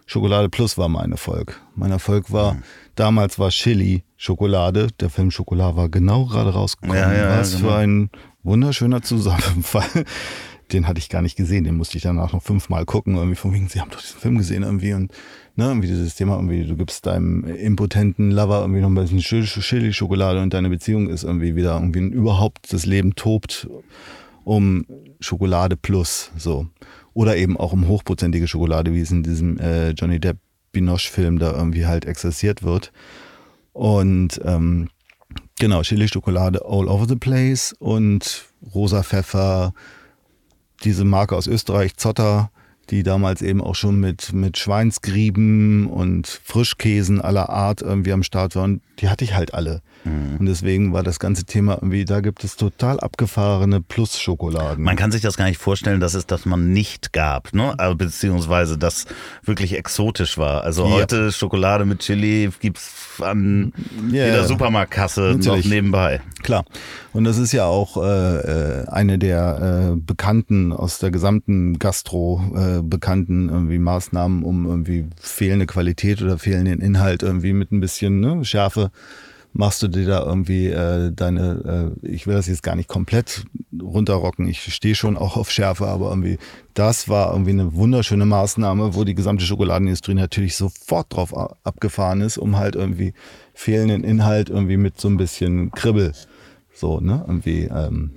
S2: Schokolade Plus war mein Erfolg. Mein Erfolg war, mhm. damals war Chili Schokolade. Der Film Schokolade war genau gerade rausgekommen. Ja, ja, was genau. für ein wunderschöner Zusammenfall den hatte ich gar nicht gesehen, den musste ich danach noch fünfmal gucken, irgendwie von wegen, sie haben doch diesen Film gesehen irgendwie und ne, irgendwie dieses Thema, irgendwie, du gibst deinem impotenten Lover irgendwie noch ein bisschen Chili-Schokolade und deine Beziehung ist irgendwie wieder irgendwie überhaupt das Leben tobt um Schokolade plus, so. Oder eben auch um hochprozentige Schokolade, wie es in diesem äh, Johnny Depp Binoche-Film da irgendwie halt exerziert wird. Und ähm, genau, Chili-Schokolade all over the place und rosa Pfeffer, diese Marke aus Österreich, Zotter, die damals eben auch schon mit, mit Schweinsgrieben und Frischkäsen aller Art irgendwie am Start waren, die hatte ich halt alle. Mhm. Und deswegen war das ganze Thema irgendwie, da gibt es total abgefahrene Plus-Schokoladen.
S1: Man kann sich das gar nicht vorstellen, dass es das man nicht gab, ne? Also, beziehungsweise das wirklich exotisch war. Also ja. heute Schokolade mit Chili gibt's an yeah. jeder Supermarktkasse Natürlich. noch nebenbei.
S2: Klar. Und das ist ja auch äh, äh, eine der äh, bekannten aus der gesamten Gastro äh, bekannten irgendwie Maßnahmen, um irgendwie fehlende Qualität oder fehlenden Inhalt irgendwie mit ein bisschen ne, Schärfe machst du dir da irgendwie äh, deine, äh, ich will das jetzt gar nicht komplett runterrocken, ich stehe schon auch auf Schärfe, aber irgendwie, das war irgendwie eine wunderschöne Maßnahme, wo die gesamte Schokoladenindustrie natürlich sofort drauf abgefahren ist, um halt irgendwie fehlenden Inhalt irgendwie mit so ein bisschen Kribbel, so, ne, irgendwie ähm,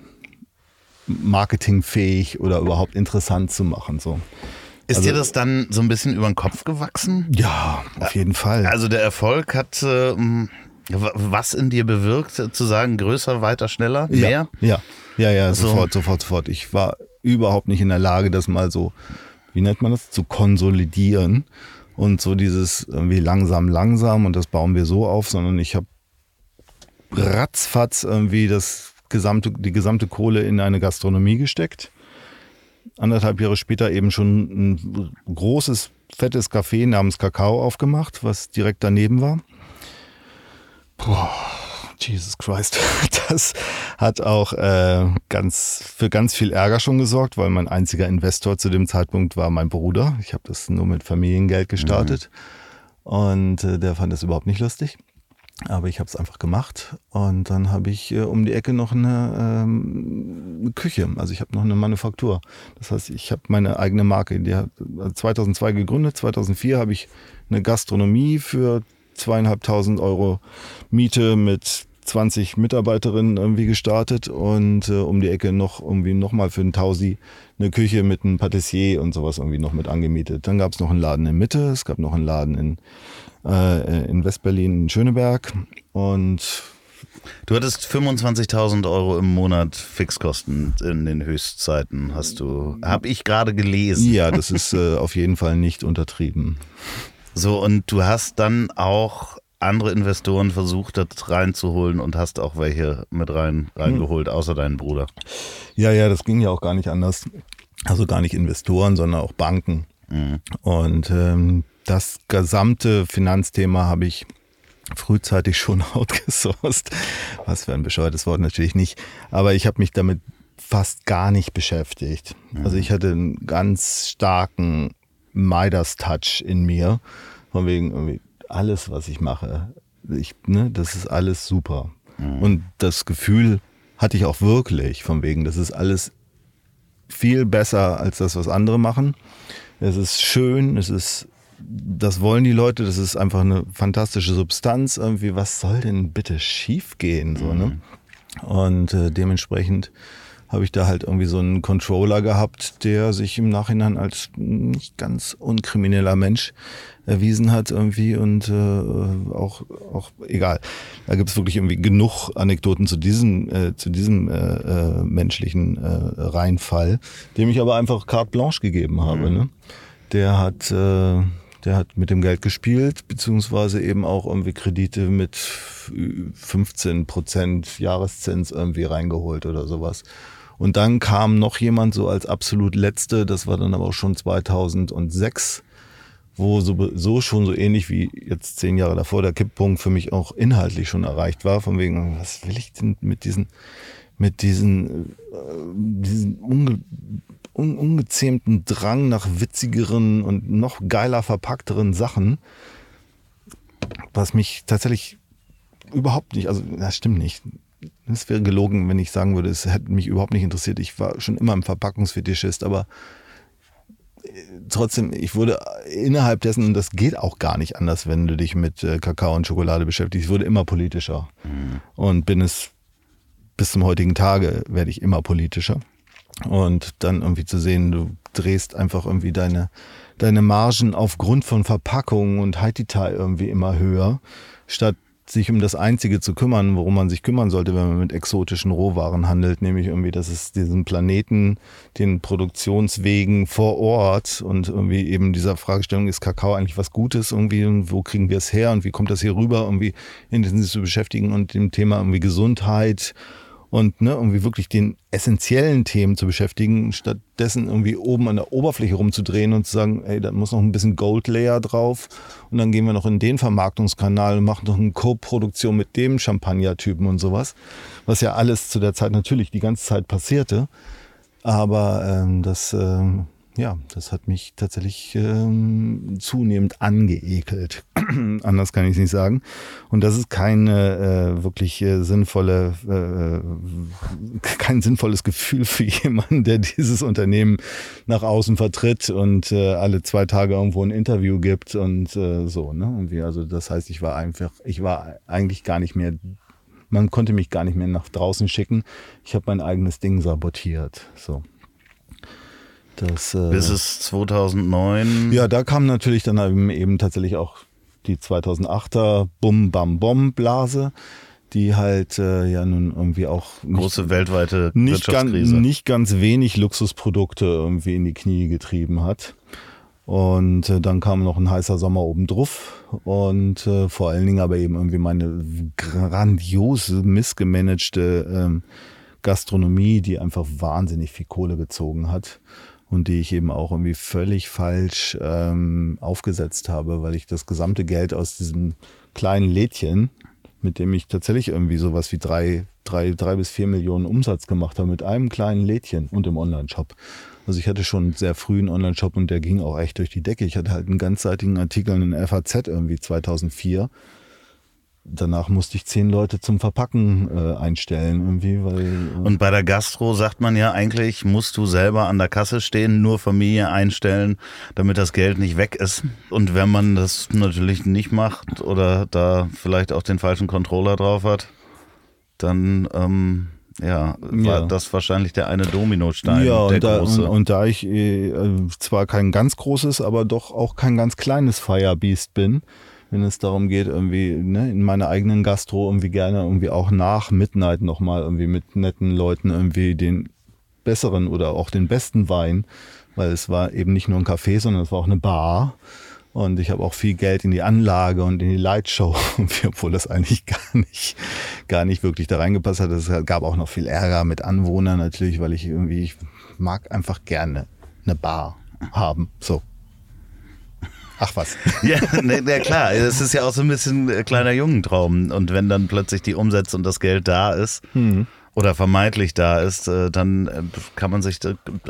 S2: marketingfähig oder überhaupt interessant zu machen, so.
S1: Ist also, dir das dann so ein bisschen über den Kopf gewachsen?
S2: Ja, auf jeden Fall.
S1: Also der Erfolg hat äh, was in dir bewirkt, zu sagen, größer, weiter, schneller, mehr?
S2: Ja, ja, ja, ja sofort, so. sofort, sofort. Ich war überhaupt nicht in der Lage, das mal so, wie nennt man das, zu konsolidieren und so dieses irgendwie langsam, langsam und das bauen wir so auf, sondern ich habe ratzfatz irgendwie das gesamte, die gesamte Kohle in eine Gastronomie gesteckt. Anderthalb Jahre später eben schon ein großes, fettes Café namens Kakao aufgemacht, was direkt daneben war. Boah, Jesus Christ. Das hat auch äh, ganz für ganz viel Ärger schon gesorgt, weil mein einziger Investor zu dem Zeitpunkt war mein Bruder. Ich habe das nur mit Familiengeld gestartet mhm. und äh, der fand das überhaupt nicht lustig. Aber ich habe es einfach gemacht und dann habe ich äh, um die Ecke noch eine, ähm, eine Küche. Also ich habe noch eine Manufaktur. Das heißt, ich habe meine eigene Marke. Die hat 2002 äh, gegründet. 2004 habe ich eine Gastronomie für zweieinhalbtausend Euro Miete mit 20 Mitarbeiterinnen irgendwie gestartet und äh, um die Ecke noch irgendwie nochmal für einen Tausi eine Küche mit einem Patissier und sowas irgendwie noch mit angemietet. Dann gab es noch einen Laden in Mitte, es gab noch einen Laden in äh, in Westberlin in Schöneberg und
S1: Du hattest 25.000 Euro im Monat Fixkosten in den Höchstzeiten, hast du, habe ich gerade gelesen.
S2: Ja, das ist äh, auf jeden Fall nicht untertrieben.
S1: So, und du hast dann auch andere Investoren versucht, das reinzuholen und hast auch welche mit rein, reingeholt, hm. außer deinen Bruder.
S2: Ja, ja, das ging ja auch gar nicht anders. Also gar nicht Investoren, sondern auch Banken. Mhm. Und ähm, das gesamte Finanzthema habe ich frühzeitig schon outgesourced. Was für ein bescheuertes Wort natürlich nicht. Aber ich habe mich damit fast gar nicht beschäftigt. Mhm. Also ich hatte einen ganz starken Midas-Touch in mir. Von wegen irgendwie alles, was ich mache, ich, ne, das ist alles super. Mhm. Und das Gefühl hatte ich auch wirklich, von wegen, das ist alles viel besser als das, was andere machen. Es ist schön, es ist das wollen die Leute, das ist einfach eine fantastische Substanz. Irgendwie, was soll denn bitte schief gehen? So, ne? Mhm. Und äh, dementsprechend habe ich da halt irgendwie so einen Controller gehabt, der sich im Nachhinein als nicht ganz unkrimineller Mensch erwiesen hat irgendwie und äh, auch, auch egal. Da gibt es wirklich irgendwie genug Anekdoten zu diesem, äh, zu diesem äh, äh, menschlichen äh, Reinfall, dem ich aber einfach carte blanche gegeben habe. Mhm. Ne? Der hat äh, der hat mit dem Geld gespielt, beziehungsweise eben auch irgendwie Kredite mit 15 Prozent Jahreszins irgendwie reingeholt oder sowas. Und dann kam noch jemand so als absolut letzte, das war dann aber auch schon 2006, wo so, so schon so ähnlich wie jetzt zehn Jahre davor der Kipppunkt für mich auch inhaltlich schon erreicht war, von wegen, was will ich denn mit diesen, mit diesen, äh, diesen unge un ungezähmten Drang nach witzigeren und noch geiler verpackteren Sachen, was mich tatsächlich überhaupt nicht, also das stimmt nicht. Es wäre gelogen, wenn ich sagen würde, es hätte mich überhaupt nicht interessiert. Ich war schon immer ein Verpackungsfetischist, aber äh, trotzdem, ich wurde innerhalb dessen, und das geht auch gar nicht anders, wenn du dich mit äh, Kakao und Schokolade beschäftigst, ich wurde immer politischer. Mhm. Und bin es bis zum heutigen Tage, werde ich immer politischer. Und dann irgendwie zu sehen, du drehst einfach irgendwie deine, deine Margen aufgrund von Verpackungen und Haititai irgendwie immer höher, statt sich um das Einzige zu kümmern, worum man sich kümmern sollte, wenn man mit exotischen Rohwaren handelt, nämlich irgendwie, dass es diesen Planeten, den Produktionswegen vor Ort und irgendwie eben dieser Fragestellung, ist Kakao eigentlich was Gutes irgendwie und wo kriegen wir es her und wie kommt das hier rüber, irgendwie intensiv zu beschäftigen und dem Thema irgendwie Gesundheit und ne, irgendwie wirklich den essentiellen Themen zu beschäftigen, stattdessen irgendwie oben an der Oberfläche rumzudrehen und zu sagen, ey, da muss noch ein bisschen Gold Layer drauf. Und dann gehen wir noch in den Vermarktungskanal und machen noch eine Co-Produktion mit dem Champagner-Typen und sowas, was ja alles zu der Zeit natürlich die ganze Zeit passierte, aber ähm, das ähm, ja, das hat mich tatsächlich ähm, zunehmend angeekelt. Anders kann ich es nicht sagen. Und das ist keine äh, wirklich äh, sinnvolle, äh, kein sinnvolles Gefühl für jemanden, der dieses Unternehmen nach außen vertritt und äh, alle zwei Tage irgendwo ein Interview gibt und äh, so. Ne? Irgendwie, also das heißt, ich war einfach, ich war eigentlich gar nicht mehr man konnte mich gar nicht mehr nach draußen schicken. Ich habe mein eigenes Ding sabotiert. So.
S1: Das, äh, Bis es 2009.
S2: Ja, da kam natürlich dann eben tatsächlich auch die 2008er Bum Bam Bom Blase, die halt äh, ja nun irgendwie auch
S1: große weltweite
S2: nicht ganz, nicht ganz wenig Luxusprodukte irgendwie in die Knie getrieben hat. Und äh, dann kam noch ein heißer Sommer obendrauf und äh, vor allen Dingen aber eben irgendwie meine grandiose, missgemanagte ähm, Gastronomie, die einfach wahnsinnig viel Kohle gezogen hat und die ich eben auch irgendwie völlig falsch ähm, aufgesetzt habe, weil ich das gesamte Geld aus diesem kleinen Lädchen, mit dem ich tatsächlich irgendwie sowas wie drei, drei, drei bis vier Millionen Umsatz gemacht habe, mit einem kleinen Lädchen und im Online-Shop. Also ich hatte schon sehr früh einen Online-Shop und der ging auch echt durch die Decke. Ich hatte halt einen ganzseitigen Artikel in FAZ irgendwie 2004 danach musste ich zehn Leute zum Verpacken äh, einstellen irgendwie, weil äh
S1: und bei der Gastro sagt man ja eigentlich, musst du selber an der Kasse stehen, nur Familie einstellen, damit das Geld nicht weg ist. Und wenn man das natürlich nicht macht oder da vielleicht auch den falschen Controller drauf hat, dann ähm, ja, war
S2: Ja.
S1: das wahrscheinlich der eine Dominostein,
S2: ja,
S1: der
S2: und da, und,
S1: große.
S2: und da ich äh, zwar kein ganz großes, aber doch auch kein ganz kleines Firebeast bin, wenn es darum geht, irgendwie ne, in meiner eigenen Gastro irgendwie gerne irgendwie auch nach Midnight nochmal irgendwie mit netten Leuten irgendwie den besseren oder auch den besten Wein, weil es war eben nicht nur ein Café, sondern es war auch eine Bar. Und ich habe auch viel Geld in die Anlage und in die Lightshow, obwohl das eigentlich gar nicht, gar nicht wirklich da reingepasst hat. Es gab auch noch viel Ärger mit Anwohnern natürlich, weil ich irgendwie, ich mag einfach gerne eine Bar haben. So. Ach was.
S1: Ja, ne, ne, klar, es ist ja auch so ein bisschen äh, kleiner Jungentraum. Und wenn dann plötzlich die Umsätze und das Geld da ist
S2: Hm.
S1: oder vermeintlich da ist, äh, dann äh, kann man sich,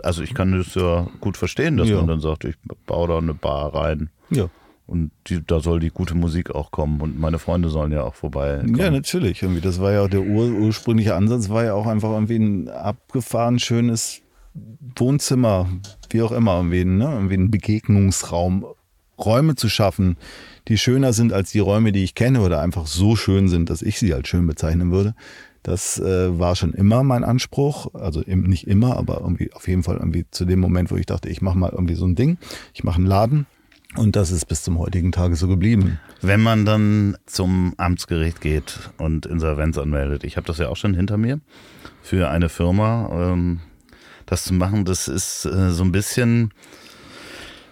S1: also ich kann das ja gut verstehen, dass
S2: Ja.
S1: man dann sagt, ich baue da eine Bar rein.
S2: Ja.
S1: Und die, da soll die gute Musik auch kommen und meine Freunde sollen ja auch vorbei.
S2: Ja, natürlich. Irgendwie. Das war ja auch der ur ursprüngliche Ansatz, war ja auch einfach irgendwie ein abgefahren schönes Wohnzimmer, wie auch immer, irgendwie, ne? irgendwie ein Begegnungsraum, Räume zu schaffen, die schöner sind als die Räume, die ich kenne oder einfach so schön sind, dass ich sie als schön bezeichnen würde. Das äh, war schon immer mein Anspruch, also eben nicht immer, aber irgendwie auf jeden Fall irgendwie zu dem Moment, wo ich dachte, ich mache mal irgendwie so ein Ding, ich mache einen Laden und das ist bis zum heutigen Tage so geblieben.
S1: Wenn man dann zum Amtsgericht geht und Insolvenz anmeldet, ich habe das ja auch schon hinter mir, für eine Firma, ähm, das zu machen, das ist äh, so ein bisschen,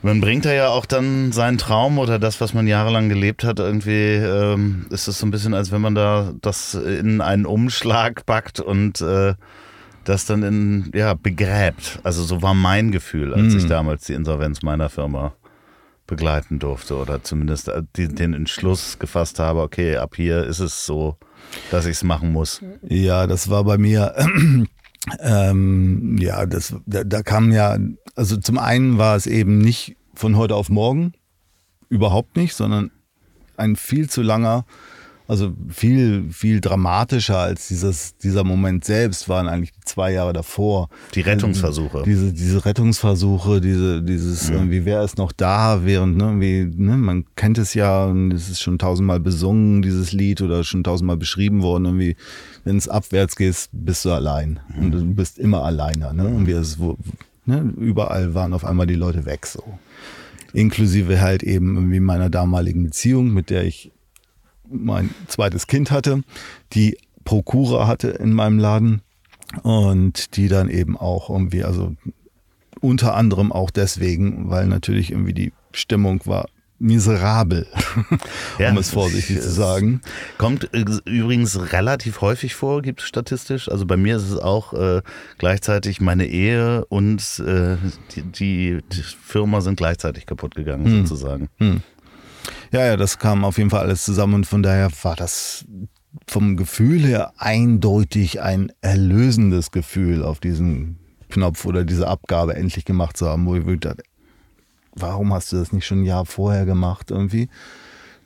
S1: man bringt da ja auch dann seinen Traum oder das, was man jahrelang gelebt hat, irgendwie ähm, ist es so ein bisschen, als wenn man da das in einen Umschlag packt und äh, das dann in, ja, begräbt. Also so war mein Gefühl, als ich damals die Insolvenz meiner Firma begleiten durfte oder zumindest äh, den Entschluss gefasst habe, okay, ab hier ist es so, dass ich es machen muss.
S2: Ja, das war bei mir, ähm, ja, das, da, da kam ja, also zum einen war es eben nicht von heute auf morgen, überhaupt nicht, sondern ein viel zu langer, also viel, viel dramatischer als dieses, dieser Moment selbst waren eigentlich die zwei Jahre davor.
S1: Die Rettungsversuche.
S2: Diese, diese Rettungsversuche, diese, dieses, irgendwie, wer ist noch da, während, ne, irgendwie, ne, man kennt es ja, und es ist schon tausendmal besungen, dieses Lied, oder schon tausendmal beschrieben worden, irgendwie, wenn es abwärts geht, bist du allein. Und du bist immer alleiner, ne, und wir, es, wo, ne, überall waren auf einmal die Leute weg, so. Inklusive halt eben irgendwie meiner damaligen Beziehung, mit der ich mein zweites Kind hatte, die Prokura hatte in meinem Laden und die dann eben auch irgendwie, also unter anderem auch deswegen, weil natürlich irgendwie die Stimmung war miserabel,
S1: Ja,
S2: um es vorsichtig zu sagen.
S1: Kommt äh, übrigens relativ häufig vor, gibt es statistisch. Also bei mir ist es auch äh, gleichzeitig meine Ehe und äh, die, die, die Firma sind gleichzeitig kaputt gegangen, sozusagen.
S2: Ja, ja, das kam auf jeden Fall alles zusammen und von daher war das vom Gefühl her eindeutig ein erlösendes Gefühl, auf diesen Knopf oder diese Abgabe endlich gemacht zu haben, wo ich wirklich dachte, warum hast du das nicht schon ein Jahr vorher gemacht irgendwie?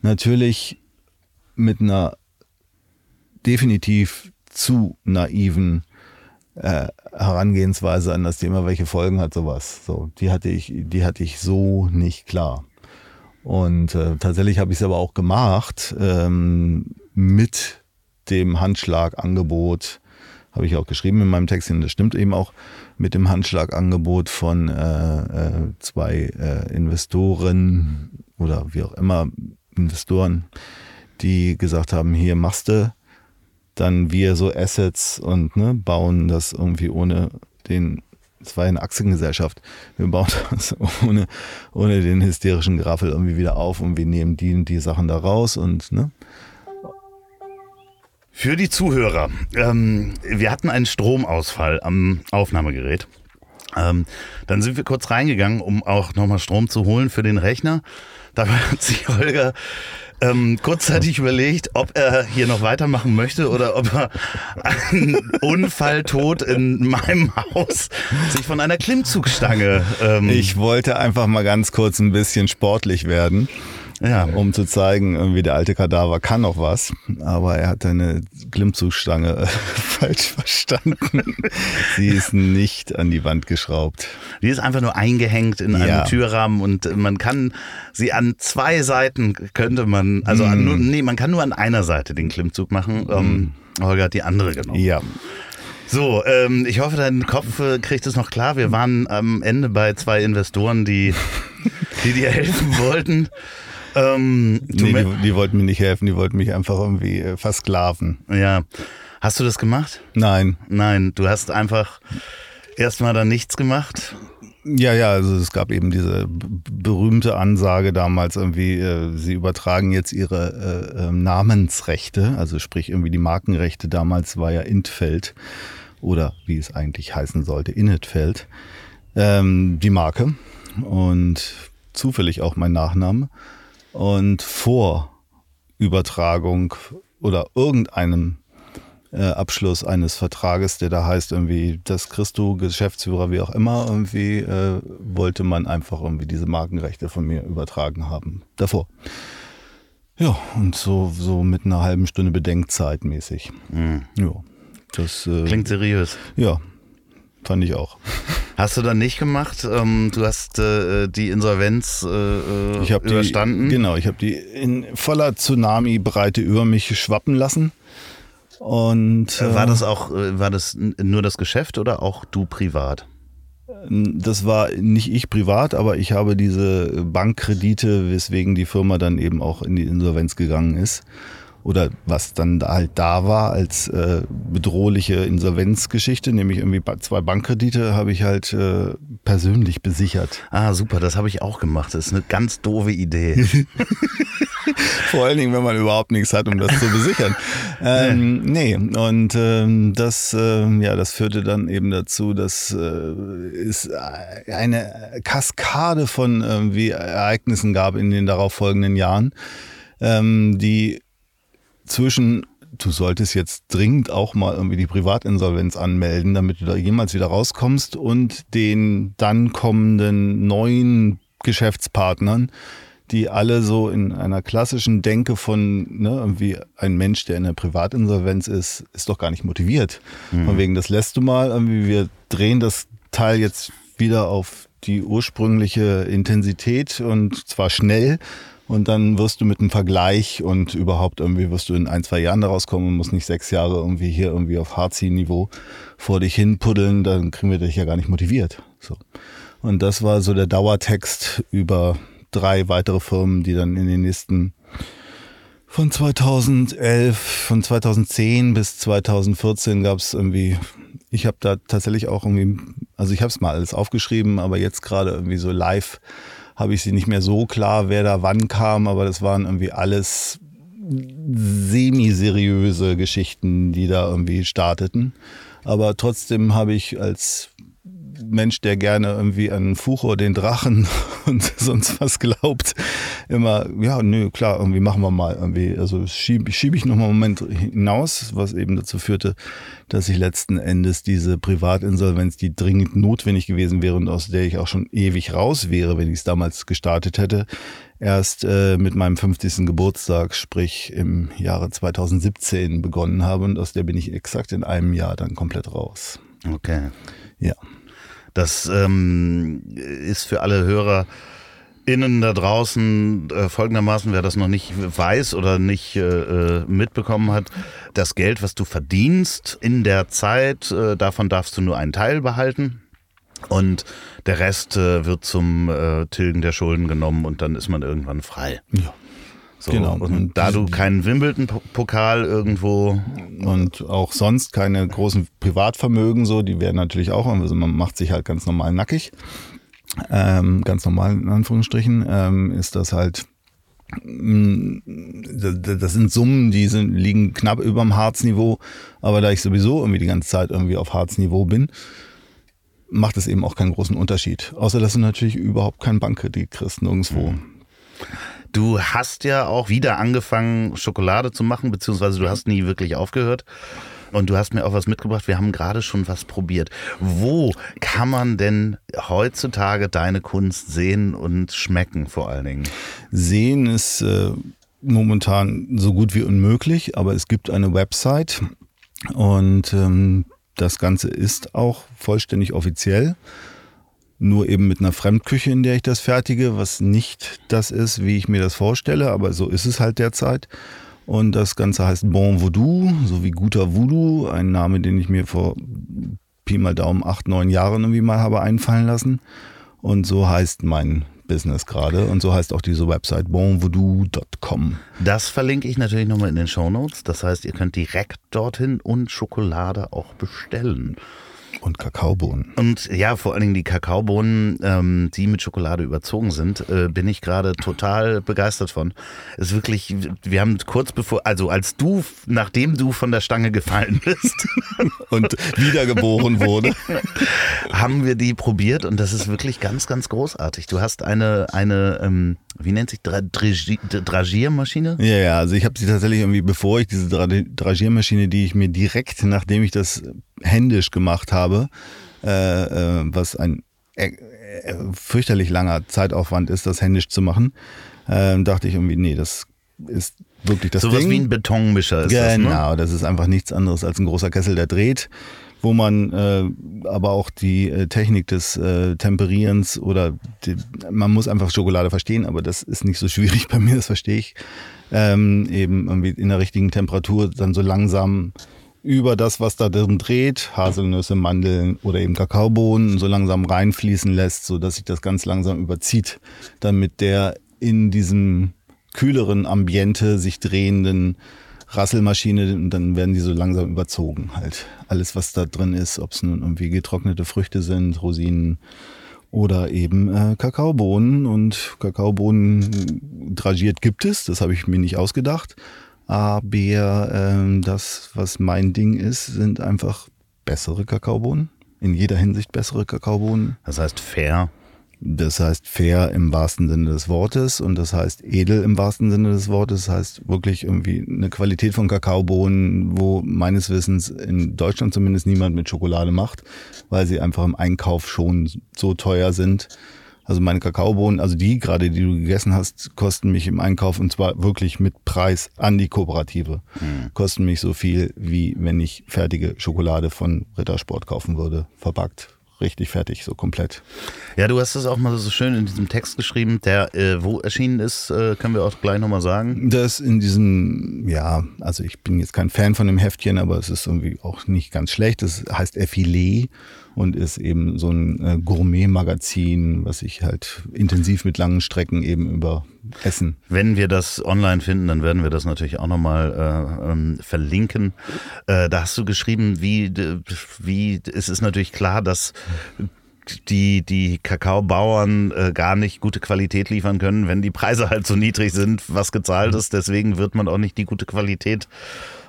S2: Natürlich mit einer definitiv zu naiven äh, Herangehensweise an das Thema, welche Folgen hat sowas. So, die hatte ich, die hatte ich so nicht klar. Und äh, tatsächlich habe ich es aber auch gemacht ähm, mit dem Handschlagangebot, habe ich auch geschrieben in meinem Text, das stimmt eben auch, mit dem Handschlagangebot von äh, äh, zwei äh, Investoren oder wie auch immer, Investoren, die gesagt haben, hier machst du dann wir so Assets und ne, bauen das irgendwie ohne den, es war eine Aktiengesellschaft, wir bauen das ohne, ohne den hysterischen Graffel irgendwie wieder auf und wir nehmen die die Sachen da raus und ne.
S1: Für die Zuhörer, ähm, wir hatten einen Stromausfall am Aufnahmegerät. Ähm, dann sind wir kurz reingegangen, um auch nochmal Strom zu holen für den Rechner. Dabei hat sich Holger ähm, kurzzeitig überlegt, ob er hier noch weitermachen möchte oder ob er einen Unfalltod in meinem Haus sich von einer Klimmzugstange. Ähm,
S2: Ich wollte einfach mal ganz kurz ein bisschen sportlich werden.
S1: Ja.
S2: um zu zeigen, irgendwie der alte Kadaver kann noch was. Aber er hat eine Klimmzugstange äh, falsch verstanden. Sie ist nicht an die Wand geschraubt.
S1: Die ist einfach nur eingehängt in einem
S2: Ja.
S1: Türrahmen und man kann sie an zwei Seiten könnte man, also an, nur, nee, man kann nur an einer Seite den Klimmzug machen. Ähm, Holger hat die andere genommen.
S2: Ja,
S1: So, ähm, ich hoffe, dein Kopf äh, kriegt es noch klar. Wir waren am Ende bei zwei Investoren, die, die dir helfen wollten. Ähm,
S2: nee, die, die wollten mir nicht helfen, die wollten mich einfach irgendwie äh, versklaven.
S1: ja. Hast du das gemacht?
S2: Nein.
S1: Nein, du hast einfach erstmal dann nichts gemacht.
S2: Ja, ja, also es gab eben diese berühmte Ansage damals irgendwie, äh, sie übertragen jetzt ihre äh, äh, Namensrechte, also sprich irgendwie die Markenrechte. Damals war ja Intfeld oder wie es eigentlich heißen sollte, Inetfeld, ähm, die Marke und zufällig auch mein Nachname. Und vor Übertragung oder irgendeinem äh, Abschluss eines Vertrages, der da heißt irgendwie, das Christo, Geschäftsführer, wie auch immer, irgendwie äh, wollte man einfach irgendwie diese Markenrechte von mir übertragen haben. Davor. Ja, und so, so mit einer halben Stunde Bedenkzeit mäßig. Ja, das äh,
S1: Klingt seriös.
S2: ja, fand ich auch.
S1: Hast du dann nicht gemacht? Ähm, du hast äh, die Insolvenz äh,
S2: Ich habe die
S1: überstanden.
S2: Genau, ich habe die in voller Tsunami-Breite über mich schwappen lassen. Und
S1: Äh, War
S2: äh,
S1: das auch, äh, war das nur das Geschäft oder auch du privat?
S2: Das war nicht ich privat, aber ich habe diese Bankkredite, weswegen die Firma dann eben auch in die Insolvenz gegangen ist. Oder was dann da halt da war als äh, bedrohliche Insolvenzgeschichte, nämlich irgendwie zwei Bankkredite, habe ich halt äh, persönlich besichert.
S1: Ah, super, das habe ich auch gemacht. Das ist eine ganz doofe Idee.
S2: Vor allen Dingen, wenn man überhaupt nichts hat, um das zu besichern. Ähm, nee, und ähm, das, ähm, ja, das führte dann eben dazu, dass äh, es eine Kaskade von irgendwie Ereignissen gab in den darauffolgenden Jahren, ähm, die zwischen du solltest jetzt dringend auch mal irgendwie die Privatinsolvenz anmelden, damit du da jemals wieder rauskommst und den dann kommenden neuen Geschäftspartnern, die alle so in einer klassischen Denke von, ne, irgendwie ein Mensch, der in der Privatinsolvenz ist, ist doch gar nicht motiviert. Von wegen, das lässt du mal, irgendwie, wir drehen das Teil jetzt wieder auf die ursprüngliche Intensität und zwar schnell. Und dann wirst du mit einem Vergleich und überhaupt irgendwie wirst du in ein, zwei Jahren daraus kommen und musst nicht sechs Jahre irgendwie hier irgendwie auf Hartzieh-Niveau vor dich hin puddeln, dann kriegen wir dich ja gar nicht motiviert. So. Und das war so der Dauertext über drei weitere Firmen, die dann in den nächsten von 2011, von 2010 bis 2014 gab es irgendwie, ich habe da tatsächlich auch irgendwie, also ich habe es mal alles aufgeschrieben, aber jetzt gerade irgendwie so live habe ich sie nicht mehr so klar, wer da wann kam, aber das waren irgendwie alles semi-seriöse Geschichten, die da irgendwie starteten. Aber trotzdem habe ich als Mensch, der gerne irgendwie an Fuchur, den Drachen und sonst was glaubt, immer, ja, nö, klar, irgendwie machen wir mal irgendwie. Also schiebe schieb ich noch mal einen Moment hinaus, was eben dazu führte, dass ich letzten Endes diese Privatinsolvenz, die dringend notwendig gewesen wäre und aus der ich auch schon ewig raus wäre, wenn ich es damals gestartet hätte, erst äh, mit meinem 50. Geburtstag, sprich im Jahre 2017 begonnen habe und aus der bin ich exakt in einem Jahr dann komplett raus.
S1: Okay.
S2: Ja.
S1: Das ähm, ist für alle Hörer innen da draußen äh, folgendermaßen, wer das noch nicht weiß oder nicht äh, äh, mitbekommen hat, das Geld, was du verdienst in der Zeit, äh, davon darfst du nur einen Teil behalten. Und der Rest äh, wird zum äh, Tilgen der Schulden genommen und dann ist man irgendwann frei.
S2: Ja.
S1: So,
S2: Genau.
S1: Und da du keinen Wimbledon-Pokal irgendwo
S2: und auch sonst keine großen Privatvermögen so, die werden natürlich auch, also man macht sich halt ganz normal nackig, ähm, ganz normal in Anführungsstrichen, ähm, ist das halt, mh, das sind Summen, die sind, liegen knapp überm Harzniveau, aber da ich sowieso irgendwie die ganze Zeit irgendwie auf Harzniveau bin, macht es eben auch keinen großen Unterschied. Außer dass du natürlich überhaupt keinen Bankkredit kriegst, nirgendwo.
S1: Du hast ja auch wieder angefangen, Schokolade zu machen, beziehungsweise du hast nie wirklich aufgehört. Und du hast mir auch was mitgebracht. Wir haben gerade schon was probiert. Wo kann man denn heutzutage deine Kunst sehen und schmecken vor allen Dingen?
S2: Sehen ist äh, momentan so gut wie unmöglich, aber es gibt eine Website und ähm, das Ganze ist auch vollständig offiziell. Nur eben mit einer Fremdküche, in der ich das fertige, was nicht das ist, wie ich mir das vorstelle, aber so ist es halt derzeit. Und das Ganze heißt Bon Voodoo, so wie guter Voodoo, ein Name, den ich mir vor Pi mal Daumen acht, neun Jahren irgendwie mal habe einfallen lassen. Und so heißt mein Business gerade und so heißt auch diese Website bonvoodoo.com.
S1: Das verlinke ich natürlich nochmal in den Show Notes. Das heißt, ihr könnt direkt dorthin und Schokolade auch bestellen.
S2: Und Kakaobohnen.
S1: Und ja, vor allen Dingen die Kakaobohnen, ähm, die mit Schokolade überzogen sind, äh, bin ich gerade total begeistert von. Es ist wirklich, wir haben kurz bevor, also als du, nachdem du von der Stange gefallen bist
S2: und wiedergeboren wurde,
S1: haben wir die probiert und das ist wirklich ganz, ganz großartig. Du hast eine, eine ähm, wie nennt sich Dragiermaschine?
S2: Ja, ja, also ich habe sie tatsächlich irgendwie, bevor ich diese Dragiermaschine, die ich mir direkt, nachdem ich das händisch gemacht habe, äh, äh, was ein äh, äh, fürchterlich langer Zeitaufwand ist, das händisch zu machen, äh, dachte ich irgendwie, nee, das ist wirklich das
S1: Sowas
S2: Ding.
S1: wie ein Betonmischer ist
S2: genau,
S1: das, ne?
S2: Genau, das ist einfach nichts anderes als ein großer Kessel, der dreht wo man äh, aber auch die äh, Technik des äh, Temperierens oder die, man muss einfach Schokolade verstehen, aber das ist nicht so schwierig bei mir, das verstehe ich. Ähm, eben irgendwie in der richtigen Temperatur dann so langsam über das, was da drin dreht, Haselnüsse, Mandeln oder eben Kakaobohnen, so langsam reinfließen lässt, so dass sich das ganz langsam überzieht, damit der in diesem kühleren Ambiente sich drehenden Rasselmaschine und dann werden die so langsam überzogen halt. Alles, was da drin ist, ob es nun irgendwie getrocknete Früchte sind, Rosinen oder eben äh, Kakaobohnen und Kakaobohnen dragiert gibt es, das habe ich mir nicht ausgedacht. Aber äh, das, was mein Ding ist, sind einfach bessere Kakaobohnen. In jeder Hinsicht bessere Kakaobohnen.
S1: Das heißt fair.
S2: Das heißt fair im wahrsten Sinne des Wortes und das heißt edel im wahrsten Sinne des Wortes. Das heißt wirklich irgendwie eine Qualität von Kakaobohnen, wo meines Wissens in Deutschland zumindest niemand mit Schokolade macht, weil sie einfach im Einkauf schon so teuer sind. Also meine Kakaobohnen, also die gerade, die du gegessen hast, kosten mich im Einkauf und zwar wirklich mit Preis an die Kooperative. Mhm. Kosten mich so viel, wie wenn ich fertige Schokolade von Rittersport kaufen würde, verpackt richtig fertig, so komplett.
S1: Ja, du hast es auch mal so schön in diesem Text geschrieben, der äh, wo erschienen ist, äh, können wir auch gleich nochmal sagen.
S2: Das in diesem, ja, also ich bin jetzt kein Fan von dem Heftchen, aber es ist irgendwie auch nicht ganz schlecht. Es heißt Effilé und ist eben so ein äh, Gourmet-Magazin, was sich halt intensiv mit langen Strecken eben über Essen.
S1: Wenn wir das online finden, dann werden wir das natürlich auch nochmal äh, ähm, verlinken. Äh, da hast du geschrieben, wie, wie es ist natürlich klar, dass die, die Kakaobauern äh, gar nicht gute Qualität liefern können, wenn die Preise halt so niedrig sind, was gezahlt ist. Deswegen wird man auch nicht die gute Qualität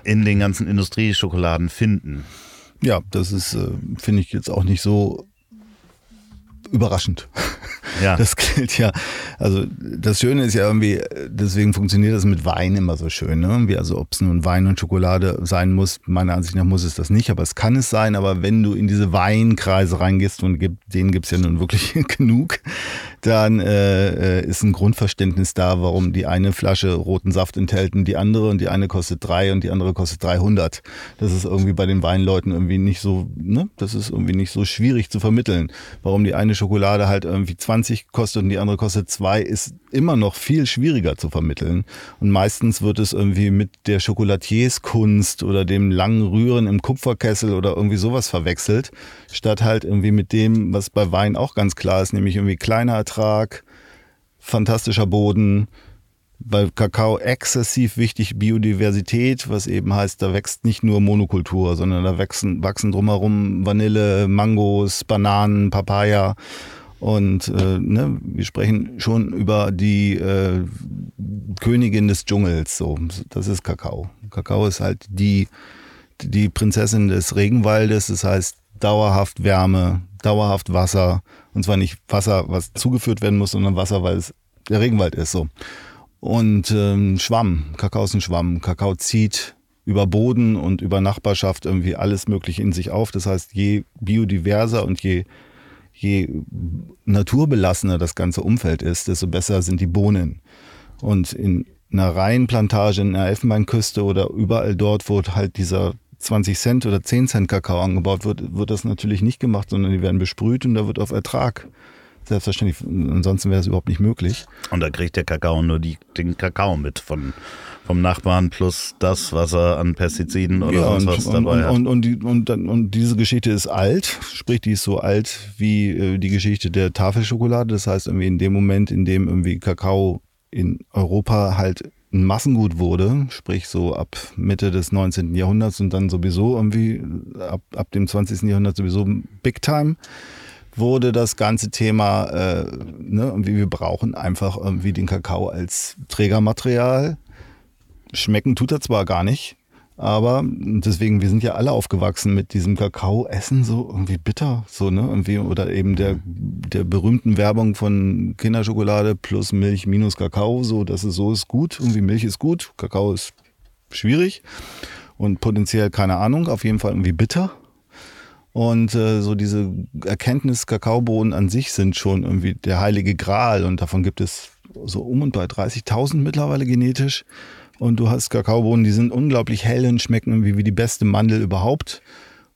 S1: in den ganzen Industrieschokoladen finden.
S2: Ja, das ist, äh, finde ich jetzt auch nicht so überraschend. Ja. Das gilt ja. Also das Schöne ist ja irgendwie, deswegen funktioniert das mit Wein immer so schön. Ne? Wie also ob es nun Wein und Schokolade sein muss, meiner Ansicht nach muss es das nicht, aber es kann es sein. Aber wenn du in diese Weinkreise reingehst und denen gibt es ja nun wirklich genug, dann äh, äh, ist ein Grundverständnis da, warum die eine Flasche roten Saft enthält und die andere und die eine kostet drei und die andere kostet 300. Das ist irgendwie bei den Weinleuten irgendwie nicht so, ne? Das ist irgendwie nicht so schwierig zu vermitteln. Warum die eine Schokolade halt irgendwie 20 kostet und die andere kostet zwei, ist immer noch viel schwieriger zu vermitteln. Und meistens wird es irgendwie mit der Schokolatierskunst oder dem langen Rühren im Kupferkessel oder irgendwie sowas verwechselt, statt halt irgendwie mit dem, was bei Wein auch ganz klar ist, nämlich irgendwie kleiner Ertrag, fantastischer Boden, bei Kakao exzessiv wichtig Biodiversität, was eben heißt, da wächst nicht nur Monokultur, sondern da wachsen, wachsen drumherum Vanille, Mangos, Bananen, Papaya. Und äh, ne, wir sprechen schon über die äh, Königin des Dschungels. So, das ist Kakao. Kakao ist halt die, die Prinzessin des Regenwaldes. Das heißt dauerhaft Wärme, dauerhaft Wasser. Und zwar nicht Wasser, was zugeführt werden muss, sondern Wasser, weil es der Regenwald ist. So. Und ähm, Schwamm, Kakao ist ein Schwamm. Kakao zieht über Boden und über Nachbarschaft irgendwie alles Mögliche in sich auf. Das heißt, je biodiverser und je, je naturbelassener das ganze Umfeld ist, desto besser sind die Bohnen. Und in einer Reihenplantage in der Elfenbeinküste oder überall dort, wo halt dieser 20 Cent oder 10 Cent Kakao angebaut wird, wird das natürlich nicht gemacht, sondern die werden besprüht und da wird auf Ertrag selbstverständlich, ansonsten wäre es überhaupt nicht möglich.
S1: Und da kriegt der Kakao nur die, den Kakao mit von, vom Nachbarn plus das, was er an Pestiziden oder ja,
S2: sonst
S1: was
S2: und,
S1: dabei
S2: und,
S1: hat.
S2: Und, die, und, und diese Geschichte ist alt, sprich, die ist so alt wie äh, die Geschichte der Tafelschokolade. Das heißt, irgendwie in dem Moment, in dem irgendwie Kakao in Europa halt ein Massengut wurde, sprich so ab Mitte des 19. Jahrhunderts und dann sowieso irgendwie ab, ab dem 20. Jahrhundert sowieso Big Time, wurde das ganze Thema, äh, ne, irgendwie wir brauchen einfach irgendwie den Kakao als Trägermaterial. Schmecken tut er zwar gar nicht, aber deswegen, wir sind ja alle aufgewachsen mit diesem Kakao-Essen, so irgendwie bitter, so, ne? Irgendwie, oder eben der, der berühmten Werbung von Kinderschokolade plus Milch minus Kakao, so, dass es so ist gut. Irgendwie Milch ist gut, Kakao ist schwierig und potenziell keine Ahnung, auf jeden Fall irgendwie bitter. Und äh, so diese Erkenntnis, Kakaobohnen an sich sind schon irgendwie der heilige Gral und davon gibt es so um und bei 30.000 mittlerweile genetisch. Und du hast Kakaobohnen, die sind unglaublich hell und schmecken irgendwie wie die beste Mandel überhaupt.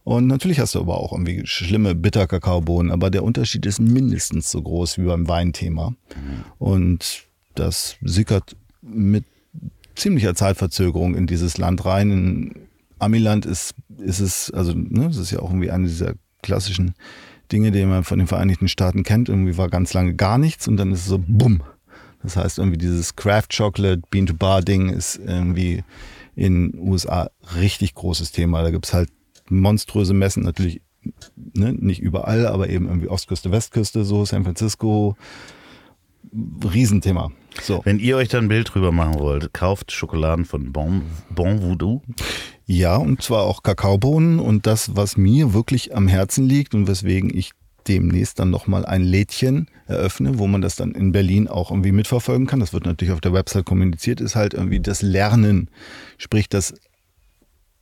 S2: Und natürlich hast du aber auch irgendwie schlimme Bitter-Kakaobohnen, aber der Unterschied ist mindestens so groß wie beim Weinthema. Und das sickert mit ziemlicher Zeitverzögerung in dieses Land rein. In Amiland ist, ist es, also, ne, das ist ja auch irgendwie eine dieser klassischen Dinge, die man von den Vereinigten Staaten kennt. Irgendwie war ganz lange gar nichts und dann ist es so, bumm, das heißt, irgendwie dieses Craft Chocolate, Bean-to-Bar-Ding ist irgendwie in den USA richtig großes Thema. Da gibt es halt monströse Messen, natürlich ne, nicht überall, aber eben irgendwie Ostküste, Westküste, so San Francisco. Riesenthema. So.
S1: Wenn ihr euch da ein Bild drüber machen wollt, kauft Schokoladen von Bon, bon Voodoo.
S2: Ja, und zwar auch Kakaobohnen und das, was mir wirklich am Herzen liegt und weswegen ich demnächst dann nochmal ein Lädchen eröffne, wo man das dann in Berlin auch irgendwie mitverfolgen kann. Das wird natürlich auf der Website kommuniziert, ist halt irgendwie das Lernen, sprich das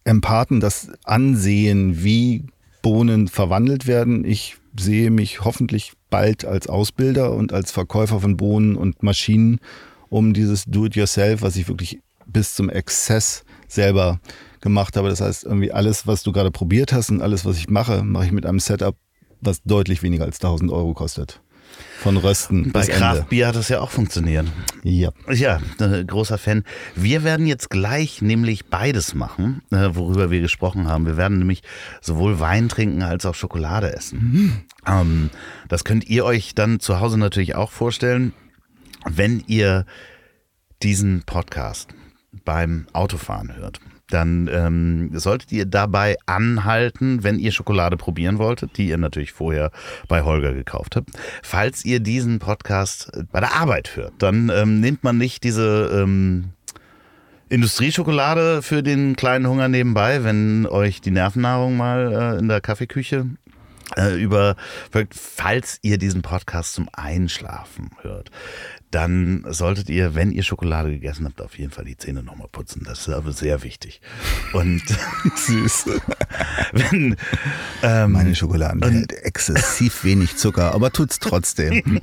S2: Empathen, das Ansehen, wie Bohnen verwandelt werden. Ich sehe mich hoffentlich bald als Ausbilder und als Verkäufer von Bohnen und Maschinen, um dieses Do-it-yourself, was ich wirklich bis zum Exzess selber gemacht habe. Das heißt, irgendwie alles, was du gerade probiert hast und alles, was ich mache, mache ich mit einem Setup, was deutlich weniger als 1000 Euro kostet. Von Rösten
S1: Bei. Kraftbier hat das ja auch funktioniert.
S2: Ja.
S1: Ja, äh, großer Fan. Wir werden jetzt gleich nämlich beides machen, äh, worüber wir gesprochen haben. Wir werden nämlich sowohl Wein trinken als auch Schokolade essen. Ähm, das könnt ihr euch dann zu Hause natürlich auch vorstellen, wenn ihr diesen Podcast beim Autofahren hört. Dann ähm, solltet ihr dabei anhalten, wenn ihr Schokolade probieren wolltet, die ihr natürlich vorher bei Holger gekauft habt. Falls ihr diesen Podcast äh, bei der Arbeit hört, dann ähm, nehmt man nicht diese ähm, Industrieschokolade für den kleinen Hunger nebenbei, wenn euch die Nervennahrung mal äh, in der Kaffeeküche äh, über, falls ihr diesen Podcast zum Einschlafen hört, dann solltet ihr, wenn ihr Schokolade gegessen habt, auf jeden Fall die Zähne nochmal putzen. Das ist aber sehr wichtig. Und
S2: Süß.
S1: wenn ähm,
S2: Meine Schokoladen enthält exzessiv wenig Zucker, aber tut's trotzdem.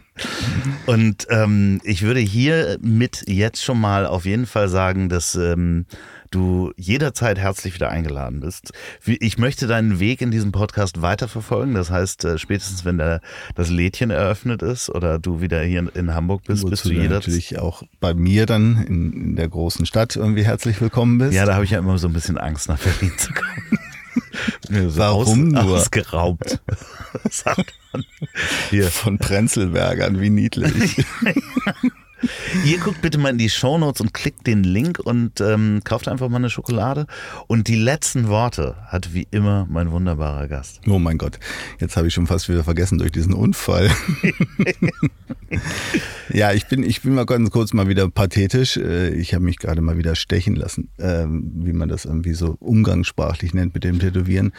S1: Und ähm, ich würde hier mit jetzt schon mal auf jeden Fall sagen, dass ähm, du jederzeit herzlich wieder eingeladen bist. Ich möchte deinen Weg in diesem Podcast weiterverfolgen. Das heißt, äh, spätestens wenn der, das Lädchen eröffnet ist oder du wieder hier in, Hamburg bist, bist
S2: Wozu
S1: du
S2: du
S1: jederzeit.
S2: natürlich auch bei mir dann in, in der großen Stadt irgendwie herzlich willkommen bist.
S1: Ja, da habe ich ja immer so ein bisschen Angst, nach Berlin zu kommen. So
S2: Warum
S1: aus,
S2: nur?
S1: Ausgeraubt. Sagt man. Hier.
S2: Von Prenzelbergern, wie niedlich.
S1: Ihr guckt bitte mal in die Shownotes und klickt den Link und ähm, kauft einfach mal eine Schokolade. Und die letzten Worte hat wie immer mein wunderbarer Gast.
S2: Oh mein Gott, jetzt habe ich schon fast wieder vergessen durch diesen Unfall. ja, ich bin, ich bin mal ganz kurz mal wieder pathetisch. Äh, Ich habe mich gerade mal wieder stechen lassen, ähm, wie man das irgendwie so umgangssprachlich nennt mit dem Tätowieren.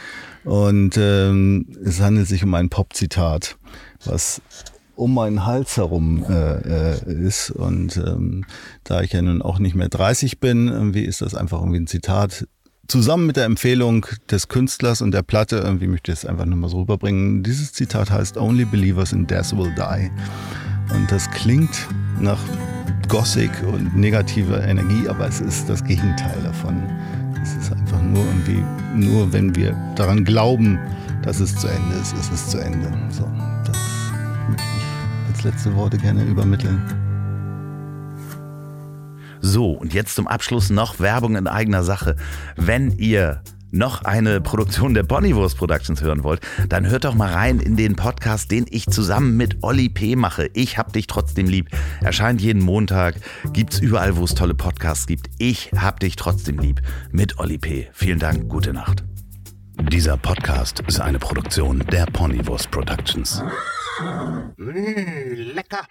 S2: Und ähm, es handelt sich um ein Pop-Zitat, was um meinen Hals herum äh, äh, ist. Und ähm, da ich ja nun auch nicht mehr 30 bin, irgendwie ist das einfach irgendwie ein Zitat. Zusammen mit der Empfehlung des Künstlers und der Platte, irgendwie möchte ich es einfach nur mal so rüberbringen. Dieses Zitat heißt Only Believers in Death Will Die. Und das klingt nach Gothic und negativer Energie, aber es ist das Gegenteil davon. Es ist einfach nur irgendwie, nur wenn wir daran glauben, dass es zu Ende ist, ist es zu Ende. So, das möchte ich letzte Worte gerne übermitteln.
S1: So, und jetzt zum Abschluss noch Werbung in eigener Sache. Wenn ihr noch eine Produktion der Ponywurst Productions hören wollt, dann hört doch mal rein in den Podcast, den ich zusammen mit Olli P. mache. Ich hab dich trotzdem lieb. Erscheint jeden Montag, gibt's überall, wo es tolle Podcasts gibt. Ich hab dich trotzdem lieb mit Olli P. Vielen Dank, gute Nacht. Dieser Podcast ist eine Produktion der Ponywurst Productions.
S4: 음, 레카.